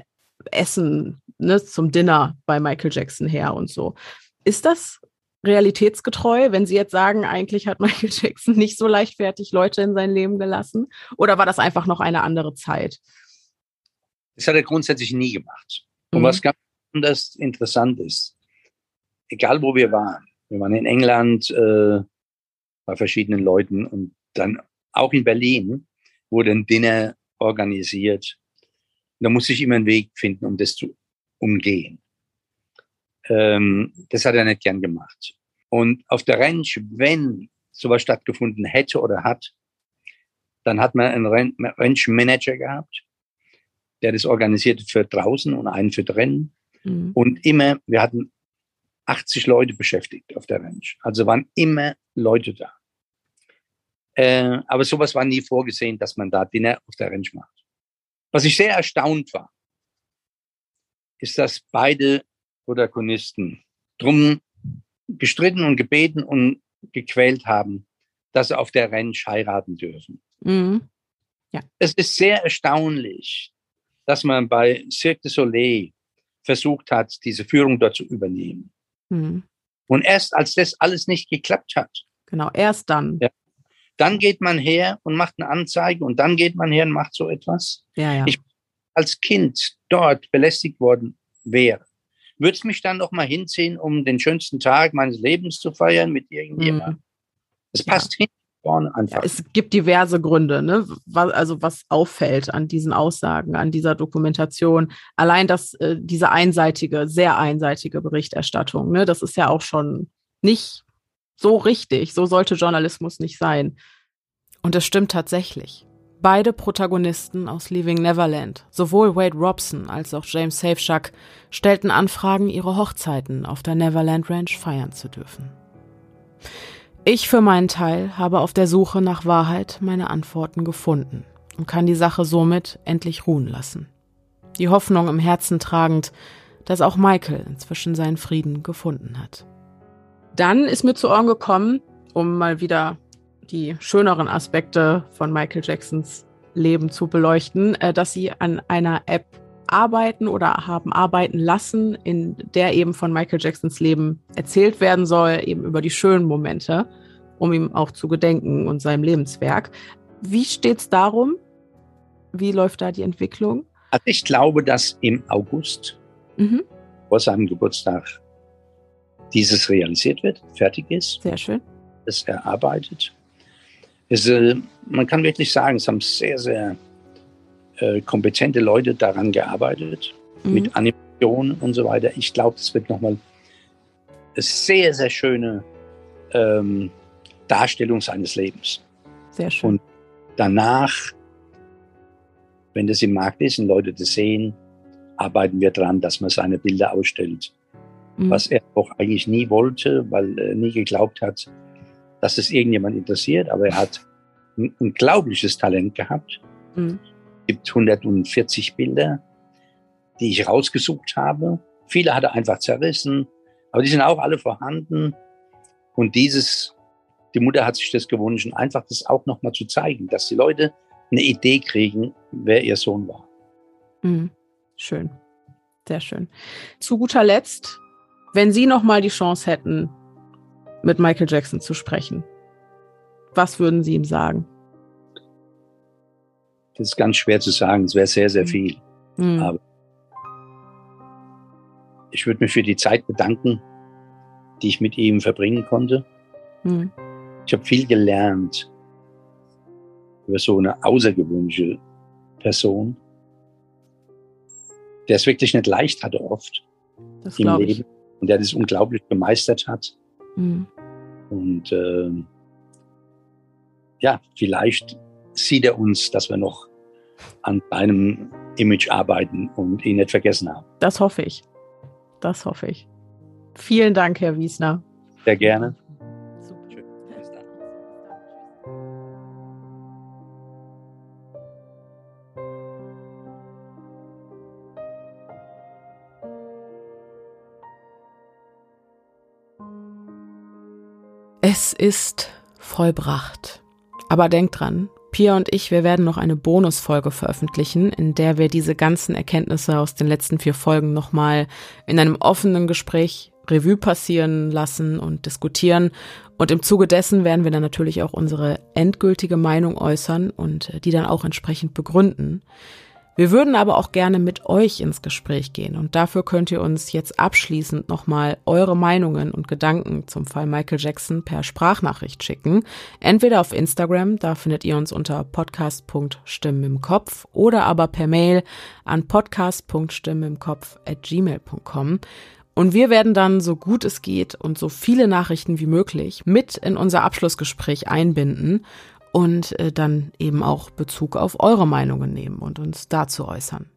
S1: Essen ne, zum Dinner bei Michael Jackson her und so. Ist das realitätsgetreu, wenn Sie jetzt sagen, eigentlich hat [LAUGHS] Michael Jackson nicht so leichtfertig Leute in sein Leben gelassen? Oder war das einfach noch eine andere Zeit?
S7: Das hat er grundsätzlich nie gemacht. Und mhm. was ganz anders interessant ist, egal wo wir waren, wir waren in England äh, bei verschiedenen Leuten und dann auch in Berlin wurde ein Dinner organisiert. Da musste ich immer einen Weg finden, um das zu umgehen. Ähm, das hat er nicht gern gemacht. Und auf der Ranch, wenn sowas stattgefunden hätte oder hat, dann hat man einen Ranch-Manager gehabt, der das organisierte für draußen und einen für drinnen. Mhm. Und immer, wir hatten 80 Leute beschäftigt auf der Ranch. Also waren immer Leute da. Äh, aber sowas war nie vorgesehen, dass man da Dinner auf der Ranch macht. Was ich sehr erstaunt war, ist, dass beide Protagonisten drum gestritten und gebeten und gequält haben, dass sie auf der Ranch heiraten dürfen. Mhm. Ja. Es ist sehr erstaunlich, dass man bei Cirque du Soleil versucht hat, diese Führung dort zu übernehmen. Mhm. Und erst als das alles nicht geklappt hat.
S1: Genau, erst dann.
S7: Ja, dann geht man her und macht eine Anzeige und dann geht man her und macht so etwas.
S1: Ja, ja.
S7: Ich als Kind dort belästigt worden wäre, würde es mich dann noch mal hinziehen, um den schönsten Tag meines Lebens zu feiern mit irgendjemandem. Mhm. Es passt ja. hin vorne einfach.
S1: Es gibt diverse Gründe, ne? Was, also was auffällt an diesen Aussagen, an dieser Dokumentation. Allein das, äh, diese einseitige, sehr einseitige Berichterstattung, ne? Das ist ja auch schon nicht so richtig. So sollte Journalismus nicht sein. Und es stimmt tatsächlich. Beide Protagonisten aus Leaving Neverland, sowohl Wade Robson als auch James Safeshack, stellten Anfragen, ihre Hochzeiten auf der Neverland Ranch feiern zu dürfen. Ich für meinen Teil habe auf der Suche nach Wahrheit meine Antworten gefunden und kann die Sache somit endlich ruhen lassen. Die Hoffnung im Herzen tragend, dass auch Michael inzwischen seinen Frieden gefunden hat. Dann ist mir zu Ohren gekommen, um mal wieder die schöneren Aspekte von Michael Jacksons Leben zu beleuchten, äh, dass sie an einer App arbeiten oder haben arbeiten lassen, in der eben von Michael Jacksons Leben erzählt werden soll, eben über die schönen Momente, um ihm auch zu gedenken und seinem Lebenswerk. Wie steht's darum? Wie läuft da die Entwicklung?
S7: Also ich glaube, dass im August mhm. vor seinem Geburtstag dieses realisiert wird, fertig ist.
S1: Sehr schön.
S7: Es erarbeitet. Es, äh, man kann wirklich sagen, es haben sehr, sehr äh, kompetente Leute daran gearbeitet, mhm. mit Animationen und so weiter. Ich glaube, es wird nochmal eine sehr, sehr schöne ähm, Darstellung seines Lebens.
S1: Sehr schön.
S7: Und danach, wenn das im Markt ist und Leute das sehen, arbeiten wir daran, dass man seine Bilder ausstellt. Mhm. Was er auch eigentlich nie wollte, weil er nie geglaubt hat, dass es irgendjemand interessiert, aber er hat ein unglaubliches Talent gehabt. Mhm. Es gibt 140 Bilder, die ich rausgesucht habe. Viele hat er einfach zerrissen, aber die sind auch alle vorhanden. Und dieses, die Mutter hat sich das gewünscht, einfach das auch nochmal zu zeigen, dass die Leute eine Idee kriegen, wer ihr Sohn war.
S1: Mhm. Schön. Sehr schön. Zu guter Letzt, wenn Sie nochmal die Chance hätten, mit Michael Jackson zu sprechen? Was würden Sie ihm sagen?
S7: Das ist ganz schwer zu sagen. Es wäre sehr, sehr mhm. viel. Mhm. Aber ich würde mich für die Zeit bedanken, die ich mit ihm verbringen konnte. Mhm. Ich habe viel gelernt über so eine außergewöhnliche Person, der es wirklich nicht leicht hatte oft
S1: das im Leben
S7: ich. Und der das unglaublich gemeistert hat. Mhm. Und äh, ja, vielleicht sieht er uns, dass wir noch an seinem Image arbeiten und ihn nicht vergessen haben.
S1: Das hoffe ich. Das hoffe ich. Vielen Dank, Herr Wiesner.
S7: Sehr gerne.
S1: Ist vollbracht. Aber denkt dran, Pia und ich, wir werden noch eine Bonusfolge veröffentlichen, in der wir diese ganzen Erkenntnisse aus den letzten vier Folgen nochmal in einem offenen Gespräch Revue passieren lassen und diskutieren. Und im Zuge dessen werden wir dann natürlich auch unsere endgültige Meinung äußern und die dann auch entsprechend begründen. Wir würden aber auch gerne mit euch ins Gespräch gehen und dafür könnt ihr uns jetzt abschließend nochmal eure Meinungen und Gedanken zum Fall Michael Jackson per Sprachnachricht schicken. Entweder auf Instagram, da findet ihr uns unter podcast.stimmen im Kopf oder aber per Mail an podcast.stimmen im Kopf at gmail.com. Und wir werden dann, so gut es geht und so viele Nachrichten wie möglich mit in unser Abschlussgespräch einbinden und äh, dann eben auch Bezug auf eure Meinungen nehmen und uns dazu äußern.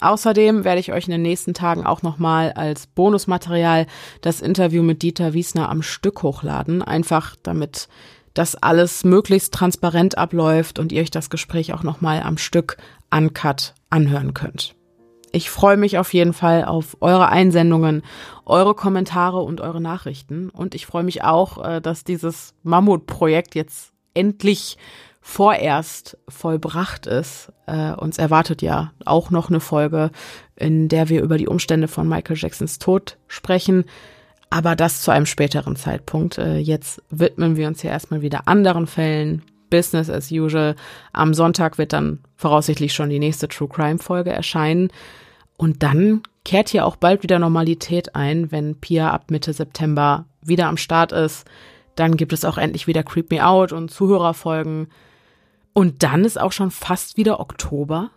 S1: Außerdem werde ich euch in den nächsten Tagen auch nochmal als Bonusmaterial das Interview mit Dieter Wiesner am Stück hochladen, einfach damit das alles möglichst transparent abläuft und ihr euch das Gespräch auch nochmal am Stück uncut anhören könnt. Ich freue mich auf jeden Fall auf eure Einsendungen, eure Kommentare und eure Nachrichten. Und ich freue mich auch, äh, dass dieses Mammutprojekt jetzt endlich vorerst vollbracht ist. Äh, uns erwartet ja auch noch eine Folge, in der wir über die Umstände von Michael Jacksons Tod sprechen. Aber das zu einem späteren Zeitpunkt. Äh, jetzt widmen wir uns ja erstmal wieder anderen Fällen. Business as usual. Am Sonntag wird dann voraussichtlich schon die nächste True Crime Folge erscheinen. Und dann kehrt hier auch bald wieder Normalität ein, wenn Pia ab Mitte September wieder am Start ist. Dann gibt es auch endlich wieder Creep Me Out und Zuhörerfolgen. Und dann ist auch schon fast wieder Oktober,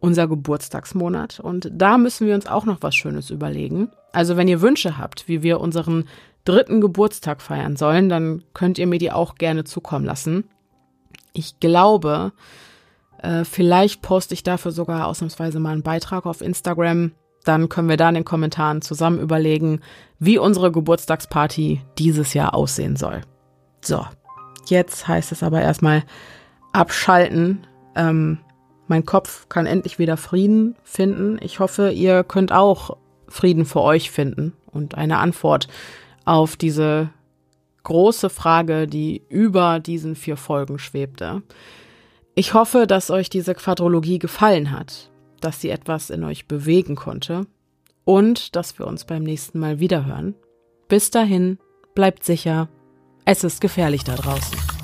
S1: unser Geburtstagsmonat. Und da müssen wir uns auch noch was Schönes überlegen. Also wenn ihr Wünsche habt, wie wir unseren dritten Geburtstag feiern sollen, dann könnt ihr mir die auch gerne zukommen lassen. Ich glaube, Äh, vielleicht poste ich dafür sogar ausnahmsweise mal einen Beitrag auf Instagram. Dann können wir da in den Kommentaren zusammen überlegen, wie unsere Geburtstagsparty dieses Jahr aussehen soll. So, jetzt heißt es aber erstmal abschalten. Ähm, mein Kopf kann endlich wieder Frieden finden. Ich hoffe, ihr könnt auch Frieden für euch finden und eine Antwort auf diese große Frage, die über diesen vier Folgen schwebte. Ich hoffe, dass euch diese Quadrologie gefallen hat, dass sie etwas in euch bewegen konnte und dass wir uns beim nächsten Mal wiederhören. Bis dahin, bleibt sicher, es ist gefährlich da draußen.